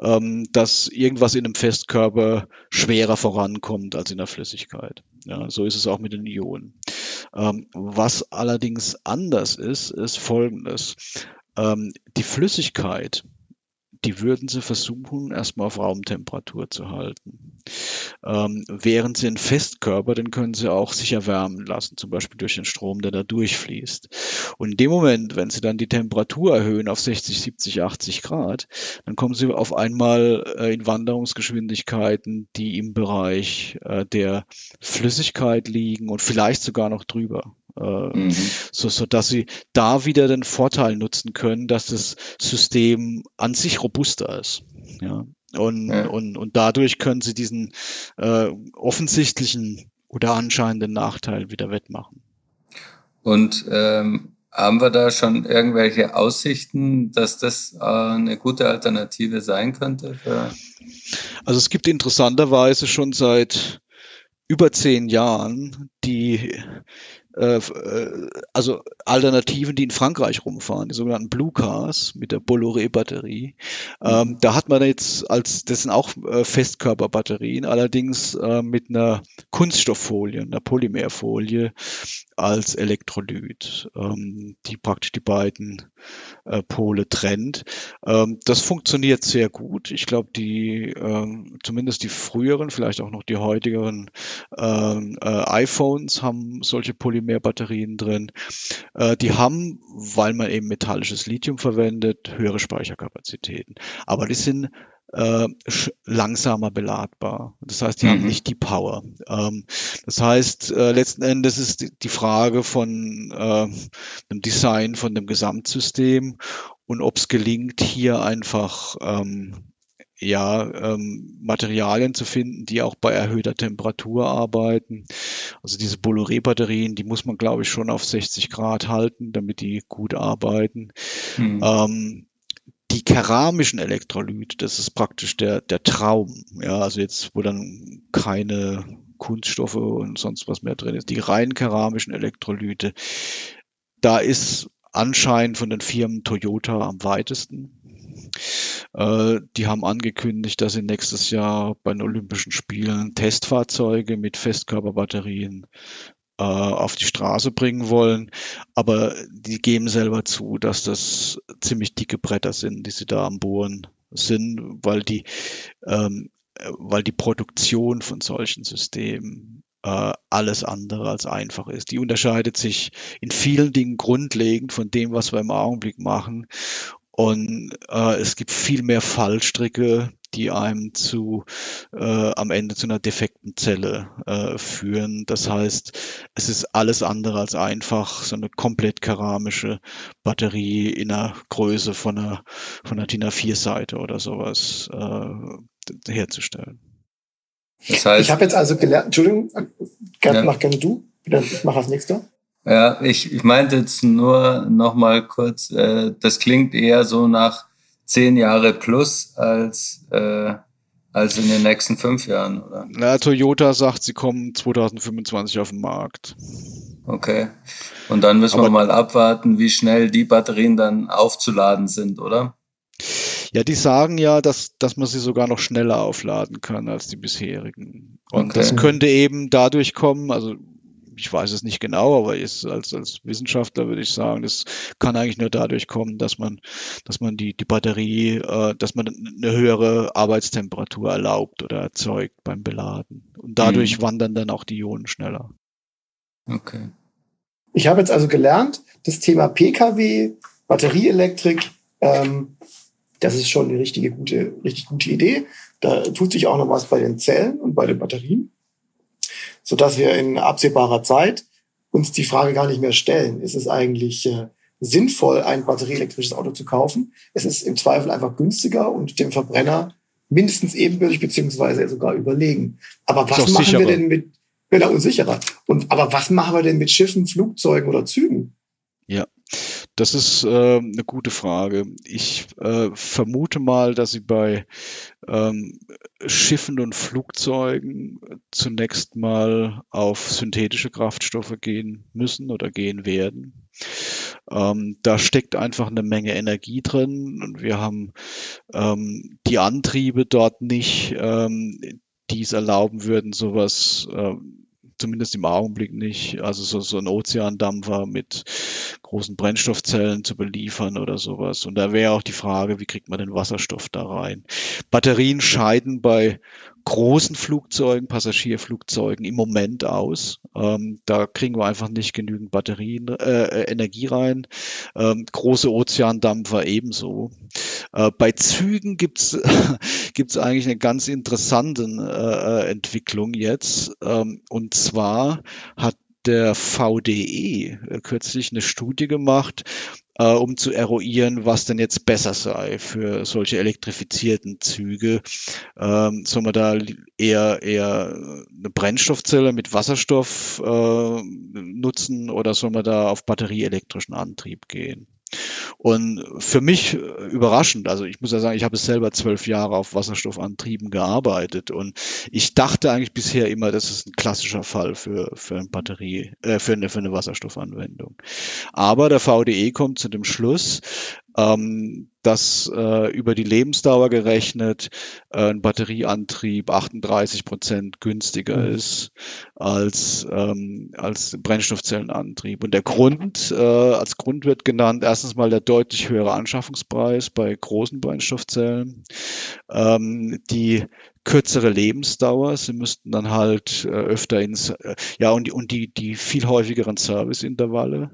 ähm, dass irgendwas in einem Festkörper schwerer vorankommt als in der Flüssigkeit. Ja, so ist es auch mit den Ionen. Ähm, was allerdings anders ist, ist Folgendes. Ähm, die Flüssigkeit die würden sie versuchen, erstmal auf Raumtemperatur zu halten. Ähm, während sie einen Festkörper, den können sie auch sich erwärmen lassen, zum Beispiel durch den Strom, der da durchfließt. Und in dem Moment, wenn sie dann die Temperatur erhöhen auf 60, 70, 80 Grad, dann kommen sie auf einmal äh, in Wanderungsgeschwindigkeiten, die im Bereich äh, der Flüssigkeit liegen und vielleicht sogar noch drüber. Äh, mhm. so, so dass sie da wieder den Vorteil nutzen können, dass das System an sich robuster ist. Ja. Und, ja. und, und dadurch können sie diesen äh, offensichtlichen oder anscheinenden Nachteil wieder wettmachen. Und ähm, haben wir da schon irgendwelche Aussichten, dass das äh, eine gute Alternative sein könnte? Also es gibt interessanterweise schon seit über zehn Jahren die also Alternativen, die in Frankreich rumfahren, die sogenannten Blue Cars mit der Bolloré-Batterie. Ähm, da hat man jetzt als, das sind auch äh, Festkörperbatterien, allerdings äh, mit einer Kunststofffolie, einer Polymerfolie als Elektrolyt, ähm, die praktisch die beiden äh, Pole trennt. Ähm, das funktioniert sehr gut. Ich glaube, die, ähm, zumindest die früheren, vielleicht auch noch die heutigeren ähm, äh, iPhones haben solche Polymerbatterien drin. Äh, die haben, weil man eben metallisches Lithium verwendet, höhere Speicherkapazitäten. Aber die sind äh, langsamer beladbar. Das heißt, die mhm. haben nicht die Power. Ähm, das heißt, äh, letzten Endes ist die, die Frage von äh, dem Design von dem Gesamtsystem und ob es gelingt, hier einfach ähm, ja, ähm, Materialien zu finden, die auch bei erhöhter Temperatur arbeiten. Also diese Bolloré-Batterien, die muss man, glaube ich, schon auf 60 Grad halten, damit die gut arbeiten. Mhm. Ähm, die keramischen Elektrolyte, das ist praktisch der, der Traum. Ja, also jetzt, wo dann keine Kunststoffe und sonst was mehr drin ist. Die rein keramischen Elektrolyte, da ist anscheinend von den Firmen Toyota am weitesten. Äh, die haben angekündigt, dass sie nächstes Jahr bei den Olympischen Spielen Testfahrzeuge mit Festkörperbatterien äh, auf die Straße bringen wollen. Aber die geben selber zu, dass das ziemlich dicke Bretter sind, die sie da am Bohren sind, weil die, ähm, weil die Produktion von solchen Systemen äh, alles andere als einfach ist. Die unterscheidet sich in vielen Dingen grundlegend von dem, was wir im Augenblick machen. Und äh, es gibt viel mehr Fallstricke, die einem zu äh, am Ende zu einer defekten Zelle äh, führen. Das heißt, es ist alles andere als einfach, so eine komplett keramische Batterie in einer Größe von einer, von einer DIN A4-Seite oder sowas äh, herzustellen. Das heißt, ich habe jetzt also gelernt, Entschuldigung, Gerd, ja. mach gerne du, ich mache als nächster. Ja, ich, ich meinte jetzt nur noch mal kurz, äh, das klingt eher so nach zehn Jahre plus als, äh, Also in den nächsten fünf Jahren, oder? Na, Toyota sagt, sie kommen 2025 auf den Markt. Okay. Und dann müssen Aber wir mal abwarten, wie schnell die Batterien dann aufzuladen sind, oder? Ja, die sagen ja, dass, dass man sie sogar noch schneller aufladen kann als die bisherigen. Und okay. das könnte eben dadurch kommen, also ich weiß es nicht genau, aber ist, als, als Wissenschaftler würde ich sagen, das kann eigentlich nur dadurch kommen, dass man, dass man die, die Batterie, äh, dass man eine höhere Arbeitstemperatur erlaubt oder erzeugt beim Beladen. Und dadurch mhm. wandern dann auch die Ionen schneller. Okay. Ich habe jetzt also gelernt, das Thema Pkw, Batterieelektrik, ähm, das ist schon eine richtige gute, richtig gute Idee. Da tut sich auch noch was bei den Zellen und bei den Batterien so dass wir in absehbarer Zeit uns die Frage gar nicht mehr stellen. Ist es eigentlich äh, sinnvoll, ein batterieelektrisches Auto zu kaufen? Es ist im Zweifel einfach günstiger und dem Verbrenner mindestens ebenbürtig beziehungsweise sogar überlegen. Aber was machen sicherer. wir denn mit, genau, unsicherer. Und, aber was machen wir denn mit Schiffen, Flugzeugen oder Zügen? Ja, das ist äh, eine gute Frage. Ich äh, vermute mal, dass Sie bei ähm, Schiffen und Flugzeugen zunächst mal auf synthetische Kraftstoffe gehen müssen oder gehen werden. Ähm, da steckt einfach eine Menge Energie drin und wir haben ähm, die Antriebe dort nicht, ähm, die es erlauben würden, sowas ähm, zumindest im Augenblick nicht. Also so, so ein Ozeandampfer mit großen Brennstoffzellen zu beliefern oder sowas. Und da wäre auch die Frage, wie kriegt man den Wasserstoff da rein? Batterien scheiden bei großen Flugzeugen, Passagierflugzeugen im Moment aus. Ähm, da kriegen wir einfach nicht genügend Batterien, äh, äh Energie rein. Ähm, große Ozeandampfer ebenso. Äh, bei Zügen gibt's gibt's eigentlich eine ganz interessante äh, Entwicklung jetzt. Ähm, und zwar hat der VDE äh, kürzlich eine Studie gemacht, äh, um zu eruieren, was denn jetzt besser sei für solche elektrifizierten Züge. Ähm, soll man da eher, eher eine Brennstoffzelle mit Wasserstoff äh, nutzen oder soll man da auf batterieelektrischen Antrieb gehen? Und für mich äh, überraschend, also ich muss ja sagen, ich habe selber zwölf Jahre auf Wasserstoffantrieben gearbeitet und ich dachte eigentlich bisher immer, das ist ein klassischer Fall für, für eine Batterie, äh, für, eine, für eine Wasserstoffanwendung. Aber der VDE kommt zu dem Schluss, ähm, dass äh, über die Lebensdauer gerechnet äh, ein Batterieantrieb 38 Prozent günstiger mhm. ist als, ähm, als Brennstoffzellenantrieb. Und der Grund, äh, als Grund wird genannt, erstens mal der deutlich höhere Anschaffungspreis bei großen Brennstoffzellen, ähm, die kürzere Lebensdauer. Sie müssten dann halt äh, öfter ins, äh, ja, und, und die, die viel häufigeren Serviceintervalle.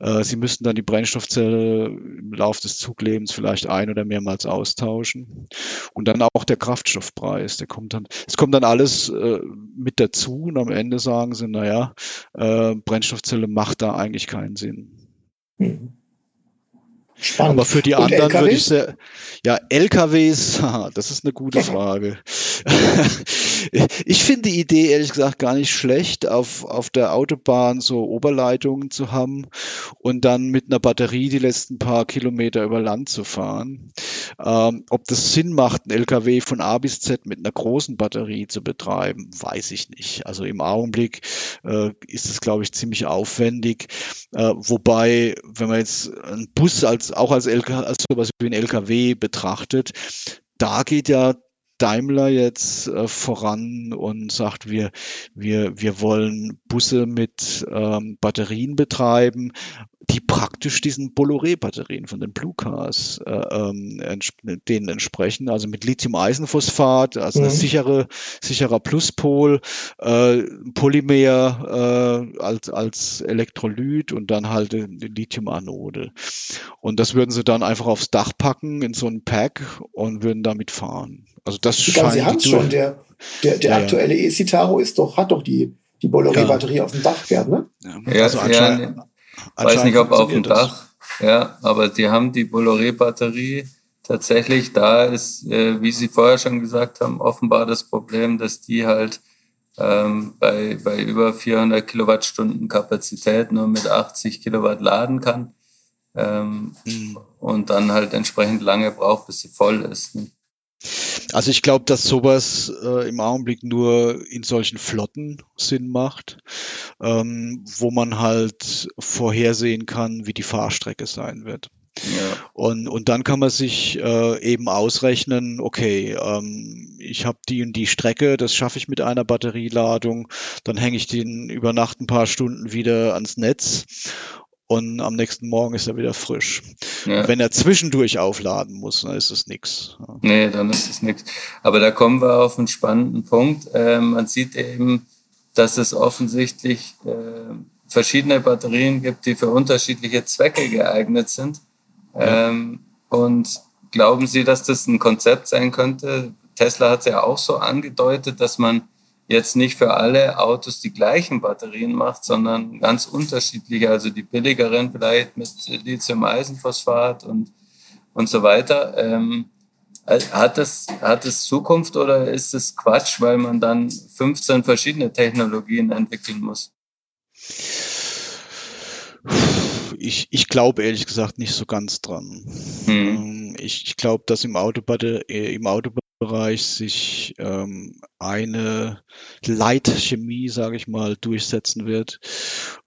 Äh, Sie müssten dann die Brennstoffzelle im Laufe des Zuglebens vielleicht ein- oder mehrmals austauschen. Und dann auch der Kraftstoffpreis, der kommt dann, es kommt dann alles äh, mit dazu und am Ende sagen sie, naja, äh, Brennstoffzelle macht da eigentlich keinen Sinn. Mhm. Spannend. Aber für die Und anderen würde ich sehr, ja, LKWs, das ist eine gute Frage. ich finde die Idee ehrlich gesagt gar nicht schlecht, auf, auf der Autobahn so Oberleitungen zu haben und dann mit einer Batterie die letzten paar Kilometer über Land zu fahren. Ähm, ob das Sinn macht, ein LKW von A bis Z mit einer großen Batterie zu betreiben, weiß ich nicht. Also im Augenblick äh, ist es, glaube ich, ziemlich aufwendig. Äh, wobei, wenn man jetzt einen Bus als auch als, LK, als sowas wie ein LKW betrachtet, da geht ja Daimler jetzt äh, voran und sagt, wir, wir, wir wollen Busse mit ähm, Batterien betreiben, die praktisch diesen Bolloré-Batterien von den Blue Cars äh, ähm, ents denen entsprechen, also mit Lithium-Eisenphosphat, also mhm. ein sichere, sicherer Pluspol, äh, Polymer äh, als, als Elektrolyt und dann halt eine Lithium-Anode. Und das würden sie dann einfach aufs Dach packen in so ein Pack und würden damit fahren. Also das ich glaube, Sie haben es schon. Der, der, der ja, aktuelle ja. E-Citaro ist doch, hat doch die, die Bolloré-Batterie ja. auf dem Dach, Gerd, ne? Ja, also ja, weiß nicht, ob auf dem Dach. Ja, aber die haben die Bolloré-Batterie tatsächlich. Da ist, äh, wie Sie vorher schon gesagt haben, offenbar das Problem, dass die halt ähm, bei, bei über 400 Kilowattstunden Kapazität nur mit 80 Kilowatt laden kann ähm, mhm. und dann halt entsprechend lange braucht, bis sie voll ist. Ne? Also ich glaube, dass sowas äh, im Augenblick nur in solchen Flotten Sinn macht, ähm, wo man halt vorhersehen kann, wie die Fahrstrecke sein wird. Ja. Und, und dann kann man sich äh, eben ausrechnen, okay, ähm, ich habe die und die Strecke, das schaffe ich mit einer Batterieladung, dann hänge ich den über Nacht ein paar Stunden wieder ans Netz und am nächsten Morgen ist er wieder frisch. Ja. Wenn er zwischendurch aufladen muss, dann ist es nichts. Nee, dann ist es nichts. Aber da kommen wir auf einen spannenden Punkt. Äh, man sieht eben, dass es offensichtlich äh, verschiedene Batterien gibt, die für unterschiedliche Zwecke geeignet sind. Ja. Ähm, und glauben Sie, dass das ein Konzept sein könnte? Tesla hat es ja auch so angedeutet, dass man jetzt nicht für alle Autos die gleichen Batterien macht, sondern ganz unterschiedliche, also die billigeren vielleicht mit Lithium-Eisenphosphat und, und so weiter. Ähm, hat das, hat das Zukunft oder ist es Quatsch, weil man dann 15 verschiedene Technologien entwickeln muss? Ich, ich glaube ehrlich gesagt nicht so ganz dran. Hm. Ich, ich glaube, dass im, Autobatte, im Autobereich Bereich sich ähm, eine Leitchemie, sage ich mal, durchsetzen wird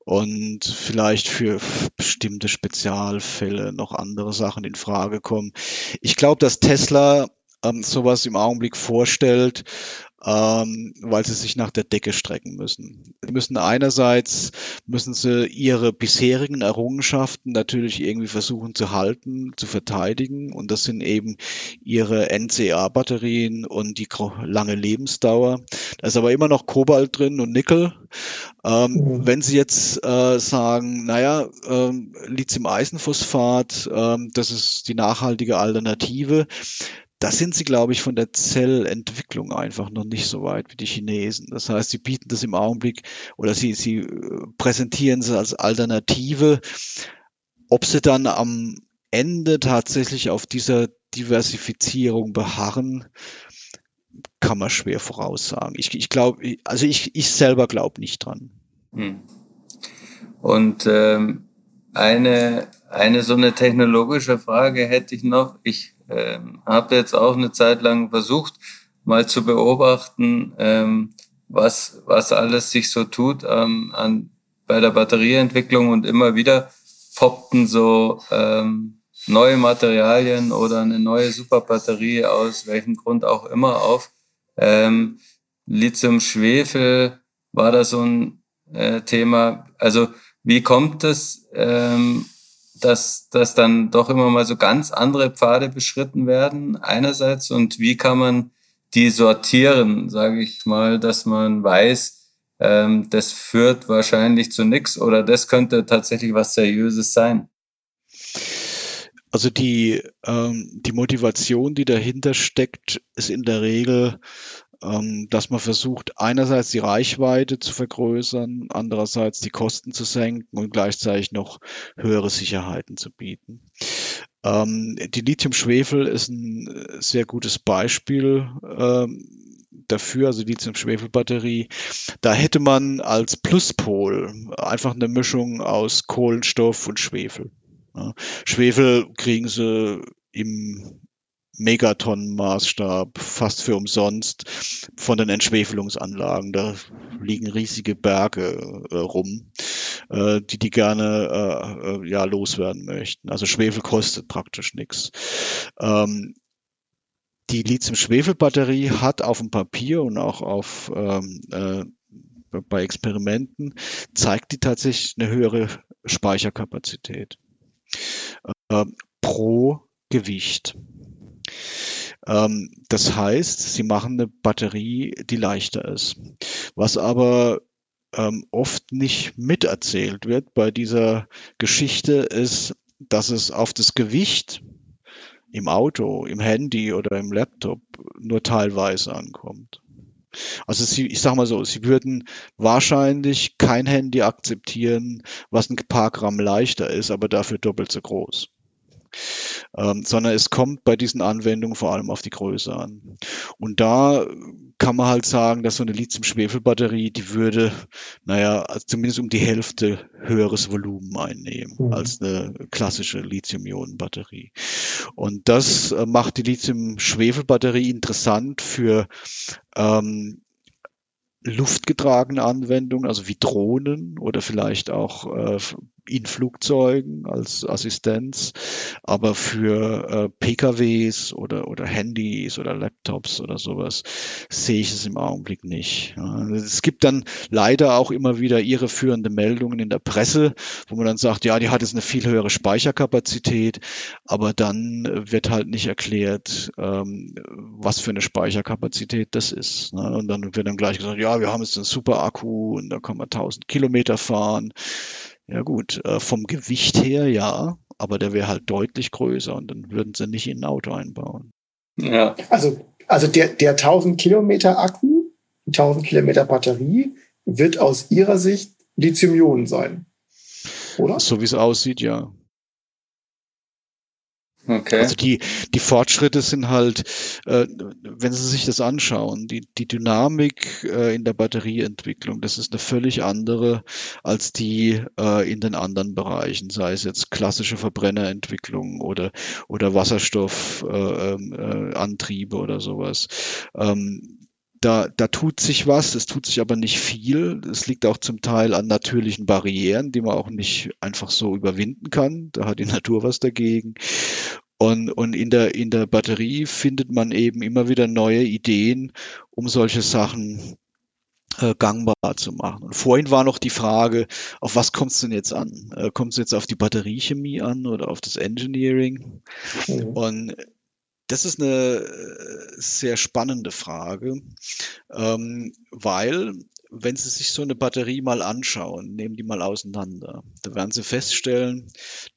und vielleicht für bestimmte Spezialfälle noch andere Sachen in Frage kommen. Ich glaube, dass Tesla ähm, sowas im Augenblick vorstellt, ähm, weil sie sich nach der Decke strecken müssen. Sie müssen einerseits müssen sie ihre bisherigen Errungenschaften natürlich irgendwie versuchen zu halten, zu verteidigen und das sind eben ihre NCA-Batterien und die lange Lebensdauer. Da ist aber immer noch Kobalt drin und Nickel. Ähm, mhm. Wenn Sie jetzt äh, sagen, naja, ähm, Lithium-Eisenphosphat, ähm, das ist die nachhaltige Alternative, da sind sie, glaube ich, von der Zellentwicklung einfach noch nicht so weit wie die Chinesen. Das heißt, sie bieten das im Augenblick oder sie, sie äh, präsentieren es als Alternative. Ob sie dann am Ende tatsächlich auf dieser Diversifizierung beharren, kann man schwer voraussagen. Ich, ich glaube, also ich, ich selber glaube nicht dran. Hm. Und ähm, eine, eine so eine technologische Frage hätte ich noch. Ich ähm, habe jetzt auch eine Zeit lang versucht, mal zu beobachten, ähm, was, was alles sich so tut ähm, an, bei der Batterieentwicklung und immer wieder poppten so ähm, neue Materialien oder eine neue Superbatterie aus welchem Grund auch immer auf. Ähm, Lithium-Schwefel war da so ein äh, Thema. Also wie kommt es, ähm, dass, dass dann doch immer mal so ganz andere Pfade beschritten werden einerseits und wie kann man die sortieren, sage ich mal, dass man weiß, ähm, das führt wahrscheinlich zu nichts oder das könnte tatsächlich was Seriöses sein. Also die, ähm, die Motivation, die dahinter steckt, ist in der Regel dass man versucht, einerseits die Reichweite zu vergrößern, andererseits die Kosten zu senken und gleichzeitig noch höhere Sicherheiten zu bieten. Ähm, die Lithium-Schwefel ist ein äh, sehr gutes Beispiel ähm, dafür, also Lithium-Schwefel-Batterie. Da hätte man als Pluspol einfach eine Mischung aus Kohlenstoff und Schwefel. Schwefel kriegen sie im Megatonnenmaßstab, fast für umsonst, von den Entschwefelungsanlagen. Da liegen riesige Berge äh, rum, äh, die die gerne äh, äh ja loswerden möchten. Also Schwefel kostet praktisch nichts. Ähm, die Lithium-Schwefel-Batterie hat auf dem Papier und auch auf ähm, äh, bei Experimenten zeigt die tatsächlich eine höhere Speicherkapazität äh, pro Gewicht. Ähm, das heißt, sie machen eine Batterie, die leichter ist. Was aber ähm, oft nicht miterzählt wird bei dieser Geschichte ist, dass es auf das Gewicht im Auto, im Handy oder im Laptop nur teilweise ankommt. Also sie, ich sage mal so, sie würden wahrscheinlich kein Handy akzeptieren, was ein paar Gramm leichter ist, aber dafür doppelt so groß. Ähm, sondern es kommt bei diesen Anwendungen vor allem auf die Größe an. Und da kann man halt sagen, dass so eine Lithium-Schwefel-Batterie, die würde, naja, also zumindest um die Hälfte höheres Volumen einnehmen mhm. als eine klassische Lithium-Ionen-Batterie. Und das äh, macht die Lithium-Schwefel-Batterie interessant für ähm, luftgetragene Anwendungen, also wie Drohnen oder vielleicht auch äh, in Flugzeugen als Assistenz, aber für äh, PKWs oder, oder Handys oder Laptops oder sowas sehe ich es im Augenblick nicht. Ja, es gibt dann leider auch immer wieder irreführende Meldungen in der Presse, wo man dann sagt, ja, die hat jetzt eine viel höhere Speicherkapazität, aber dann wird halt nicht erklärt, ähm, was für eine Speicherkapazität das ist. Ne? Und dann wird dann gleich gesagt, ja, wir haben jetzt einen super Akku und da kann man 1000 Kilometer fahren. Ja gut, äh, vom Gewicht her ja, aber der wäre halt deutlich größer und dann würden sie nicht in ein Auto einbauen. Ja. Also, also der, der 1000 Kilometer Akku, 1000 Kilometer Batterie wird aus Ihrer Sicht Lithium-Ionen sein, oder? So wie es aussieht, ja. Okay. Also die, die Fortschritte sind halt, äh, wenn Sie sich das anschauen, die, die Dynamik äh, in der Batterieentwicklung, das ist eine völlig andere als die äh, in den anderen Bereichen, sei es jetzt klassische Verbrennerentwicklung oder, oder Wasserstoffantriebe äh, äh, oder sowas. Ähm, da, da tut sich was, es tut sich aber nicht viel. Es liegt auch zum Teil an natürlichen Barrieren, die man auch nicht einfach so überwinden kann. Da hat die Natur was dagegen. Und, und in, der, in der Batterie findet man eben immer wieder neue Ideen, um solche Sachen äh, gangbar zu machen. Und vorhin war noch die Frage, auf was kommt es denn jetzt an? Äh, kommt es jetzt auf die Batteriechemie an oder auf das Engineering? Mhm. Und das ist eine äh, sehr spannende Frage, ähm, weil wenn Sie sich so eine Batterie mal anschauen, nehmen die mal auseinander, da werden Sie feststellen,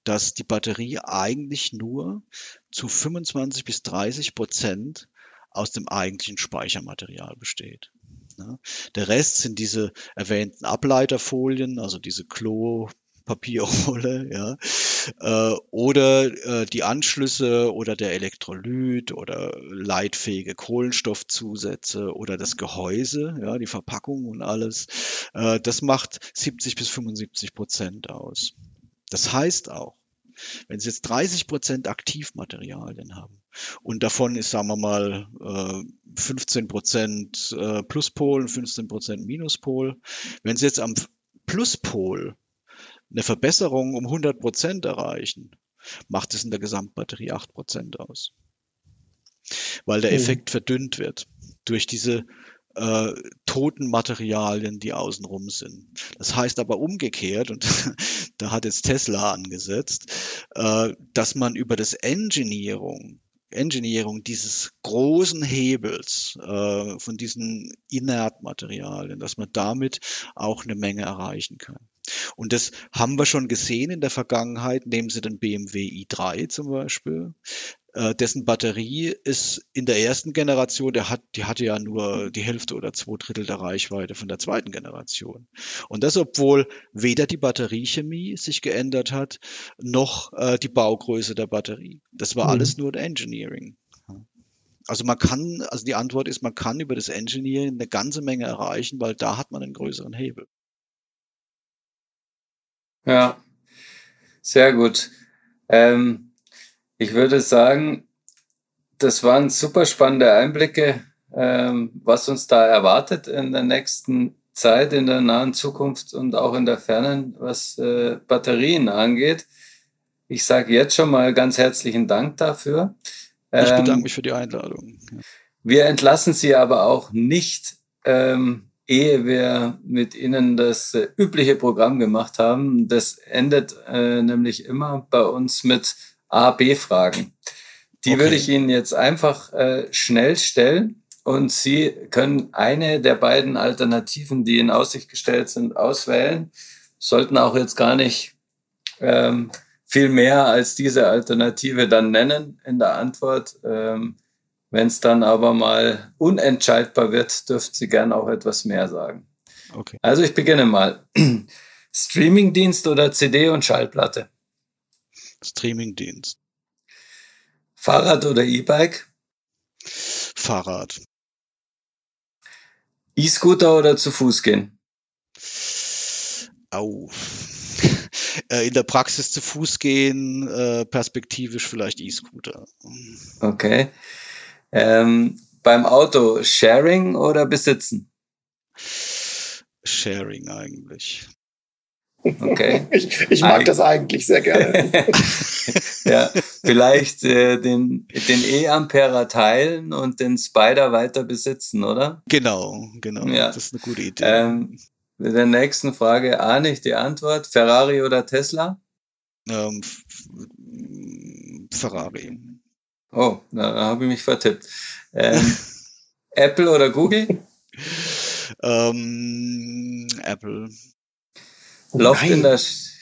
dass die Batterie eigentlich nur zu 25 bis 30 Prozent aus dem eigentlichen Speichermaterial besteht. Der Rest sind diese erwähnten Ableiterfolien, also diese Klo, Papierrolle, ja, äh, oder äh, die Anschlüsse oder der Elektrolyt oder leitfähige Kohlenstoffzusätze oder das Gehäuse, ja, die Verpackung und alles. Äh, das macht 70 bis 75 Prozent aus. Das heißt auch, wenn Sie jetzt 30 Prozent Aktivmaterialien haben und davon ist, sagen wir mal, 15 äh, Prozent Pluspol, 15 Prozent Minuspol, wenn Sie jetzt am Pluspol eine Verbesserung um 100 Prozent erreichen, macht es in der Gesamtbatterie 8 Prozent aus. Weil der mhm. Effekt verdünnt wird durch diese äh, toten Materialien, die außenrum sind. Das heißt aber umgekehrt, und da hat jetzt Tesla angesetzt, äh, dass man über das Engineering Engineering dieses großen Hebels äh, von diesen Inertmaterialien, dass man damit auch eine Menge erreichen kann. Und das haben wir schon gesehen in der Vergangenheit. Nehmen Sie den BMW i3 zum Beispiel. Äh, dessen Batterie ist in der ersten Generation, der hat, die hatte ja nur die Hälfte oder zwei Drittel der Reichweite von der zweiten Generation. Und das, obwohl weder die Batteriechemie sich geändert hat, noch äh, die Baugröße der Batterie. Das war mhm. alles nur Engineering. Also man kann, also die Antwort ist, man kann über das Engineering eine ganze Menge erreichen, weil da hat man einen größeren Hebel. Ja, sehr gut. Ähm, ich würde sagen, das waren super spannende Einblicke, ähm, was uns da erwartet in der nächsten Zeit, in der nahen Zukunft und auch in der fernen, was äh, Batterien angeht. Ich sage jetzt schon mal ganz herzlichen Dank dafür. Ich bedanke ähm, mich für die Einladung. Wir entlassen Sie aber auch nicht ähm, ehe wir mit Ihnen das äh, übliche Programm gemacht haben. Das endet äh, nämlich immer bei uns mit A-B-Fragen. Die okay. würde ich Ihnen jetzt einfach äh, schnell stellen und Sie können eine der beiden Alternativen, die in Aussicht gestellt sind, auswählen. Sollten auch jetzt gar nicht ähm, viel mehr als diese Alternative dann nennen in der Antwort. Ähm, wenn es dann aber mal unentscheidbar wird, dürft Sie gern auch etwas mehr sagen. Okay. Also ich beginne mal. Streamingdienst oder CD und Schallplatte? Streamingdienst. Fahrrad oder E-Bike? Fahrrad. E-Scooter oder zu Fuß gehen? Au. Äh, in der Praxis zu Fuß gehen, äh, perspektivisch vielleicht E-Scooter. Okay. Ähm, beim Auto Sharing oder besitzen? Sharing eigentlich. Okay. Ich, ich mag Eig das eigentlich sehr gerne. ja, vielleicht äh, den, den E-Ampera teilen und den Spider weiter besitzen, oder? Genau, genau. Ja. Das ist eine gute Idee. Ähm, mit der nächsten Frage ahne ich die Antwort. Ferrari oder Tesla? Ähm, Ferrari. Oh, da habe ich mich vertippt. Ähm, Apple oder Google? Ähm, Apple. Oh Loft in der.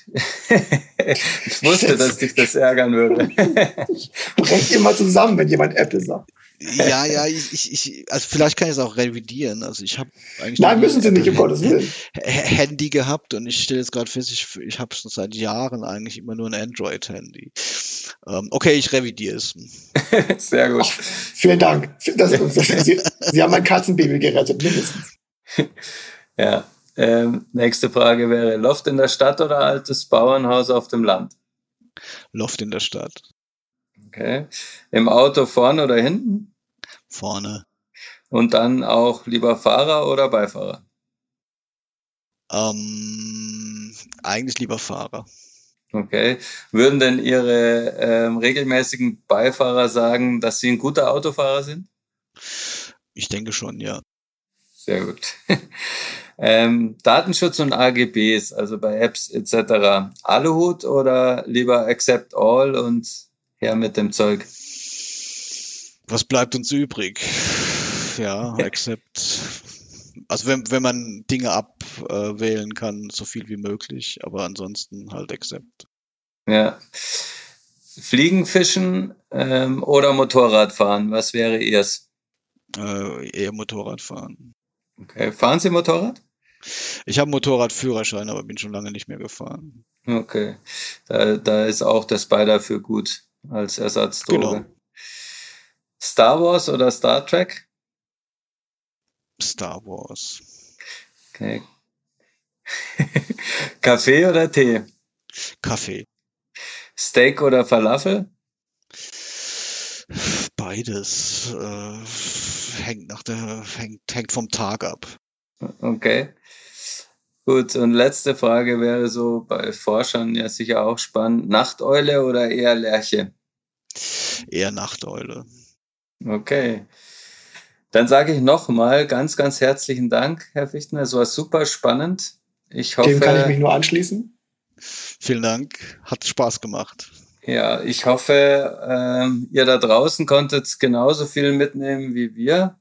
ich wusste, dass dich das ärgern würde. ich breche immer zusammen, wenn jemand Apple sagt. Ja, ja, ich, ich, ich, also vielleicht kann ich es auch revidieren. Also ich habe eigentlich. Nein, müssen Sie nicht, um Gottes Willen. Handy gehabt und ich stelle jetzt gerade fest, ich, ich habe schon seit Jahren eigentlich immer nur ein Android-Handy. Ähm, okay, ich revidiere es. Sehr gut. Ach, vielen Dank. Das, Sie, Sie haben mein Katzenbaby gerettet, mindestens. Ja. Ähm, nächste Frage wäre: Loft in der Stadt oder altes Bauernhaus auf dem Land? Loft in der Stadt. Okay. Im Auto vorne oder hinten? Vorne. Und dann auch lieber Fahrer oder Beifahrer? Ähm, eigentlich lieber Fahrer. Okay. Würden denn Ihre ähm, regelmäßigen Beifahrer sagen, dass Sie ein guter Autofahrer sind? Ich denke schon, ja. Sehr gut. ähm, Datenschutz und AGBs, also bei Apps etc. Aluhut oder lieber Accept All und her mit dem Zeug? Was bleibt uns übrig? Ja, Accept. Also wenn, wenn man Dinge abwählen kann, so viel wie möglich, aber ansonsten halt Accept. Ja. Fliegen, Fischen ähm, oder Motorradfahren, was wäre ihrs? Äh, eher Motorradfahren. Okay. Fahren Sie Motorrad? Ich habe Motorradführerschein, aber bin schon lange nicht mehr gefahren. Okay. Da, da ist auch der Spider für gut als Ersatzdroge. Genau. Star Wars oder Star Trek? Star Wars. Okay. Kaffee oder Tee? Kaffee. Steak oder Falafel? Beides. Äh, hängt nach der, hängt, hängt vom Tag ab. Okay. Gut, und letzte Frage wäre so bei Forschern ja sicher auch spannend. Nachteule oder eher Lerche? Eher Nachteule. Okay. Dann sage ich nochmal ganz, ganz herzlichen Dank, Herr Fichtner. Es war super spannend. Ich hoffe. Dem kann ich mich nur anschließen. Vielen Dank. Hat Spaß gemacht. Ja, ich hoffe, ähm, ihr da draußen konntet genauso viel mitnehmen wie wir.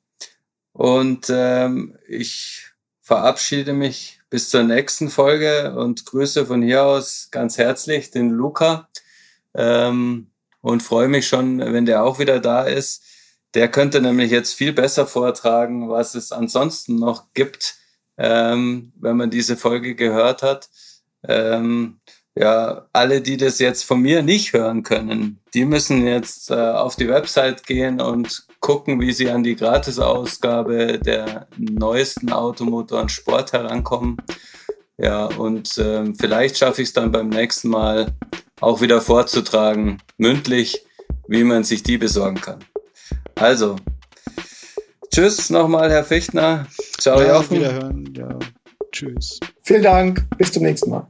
Und ähm, ich verabschiede mich bis zur nächsten Folge und grüße von hier aus ganz herzlich den Luca ähm, und freue mich schon, wenn der auch wieder da ist. Der könnte nämlich jetzt viel besser vortragen, was es ansonsten noch gibt, ähm, wenn man diese Folge gehört hat. Ähm, ja, alle, die das jetzt von mir nicht hören können, die müssen jetzt äh, auf die Website gehen und gucken, wie sie an die Gratisausgabe der neuesten Automotor und Sport herankommen. Ja, und äh, vielleicht schaffe ich es dann beim nächsten Mal auch wieder vorzutragen, mündlich, wie man sich die besorgen kann. Also, tschüss nochmal, Herr Fichtner. Ciao, ja, Jochen. Wiederhören. Ja, tschüss. Vielen Dank. Bis zum nächsten Mal.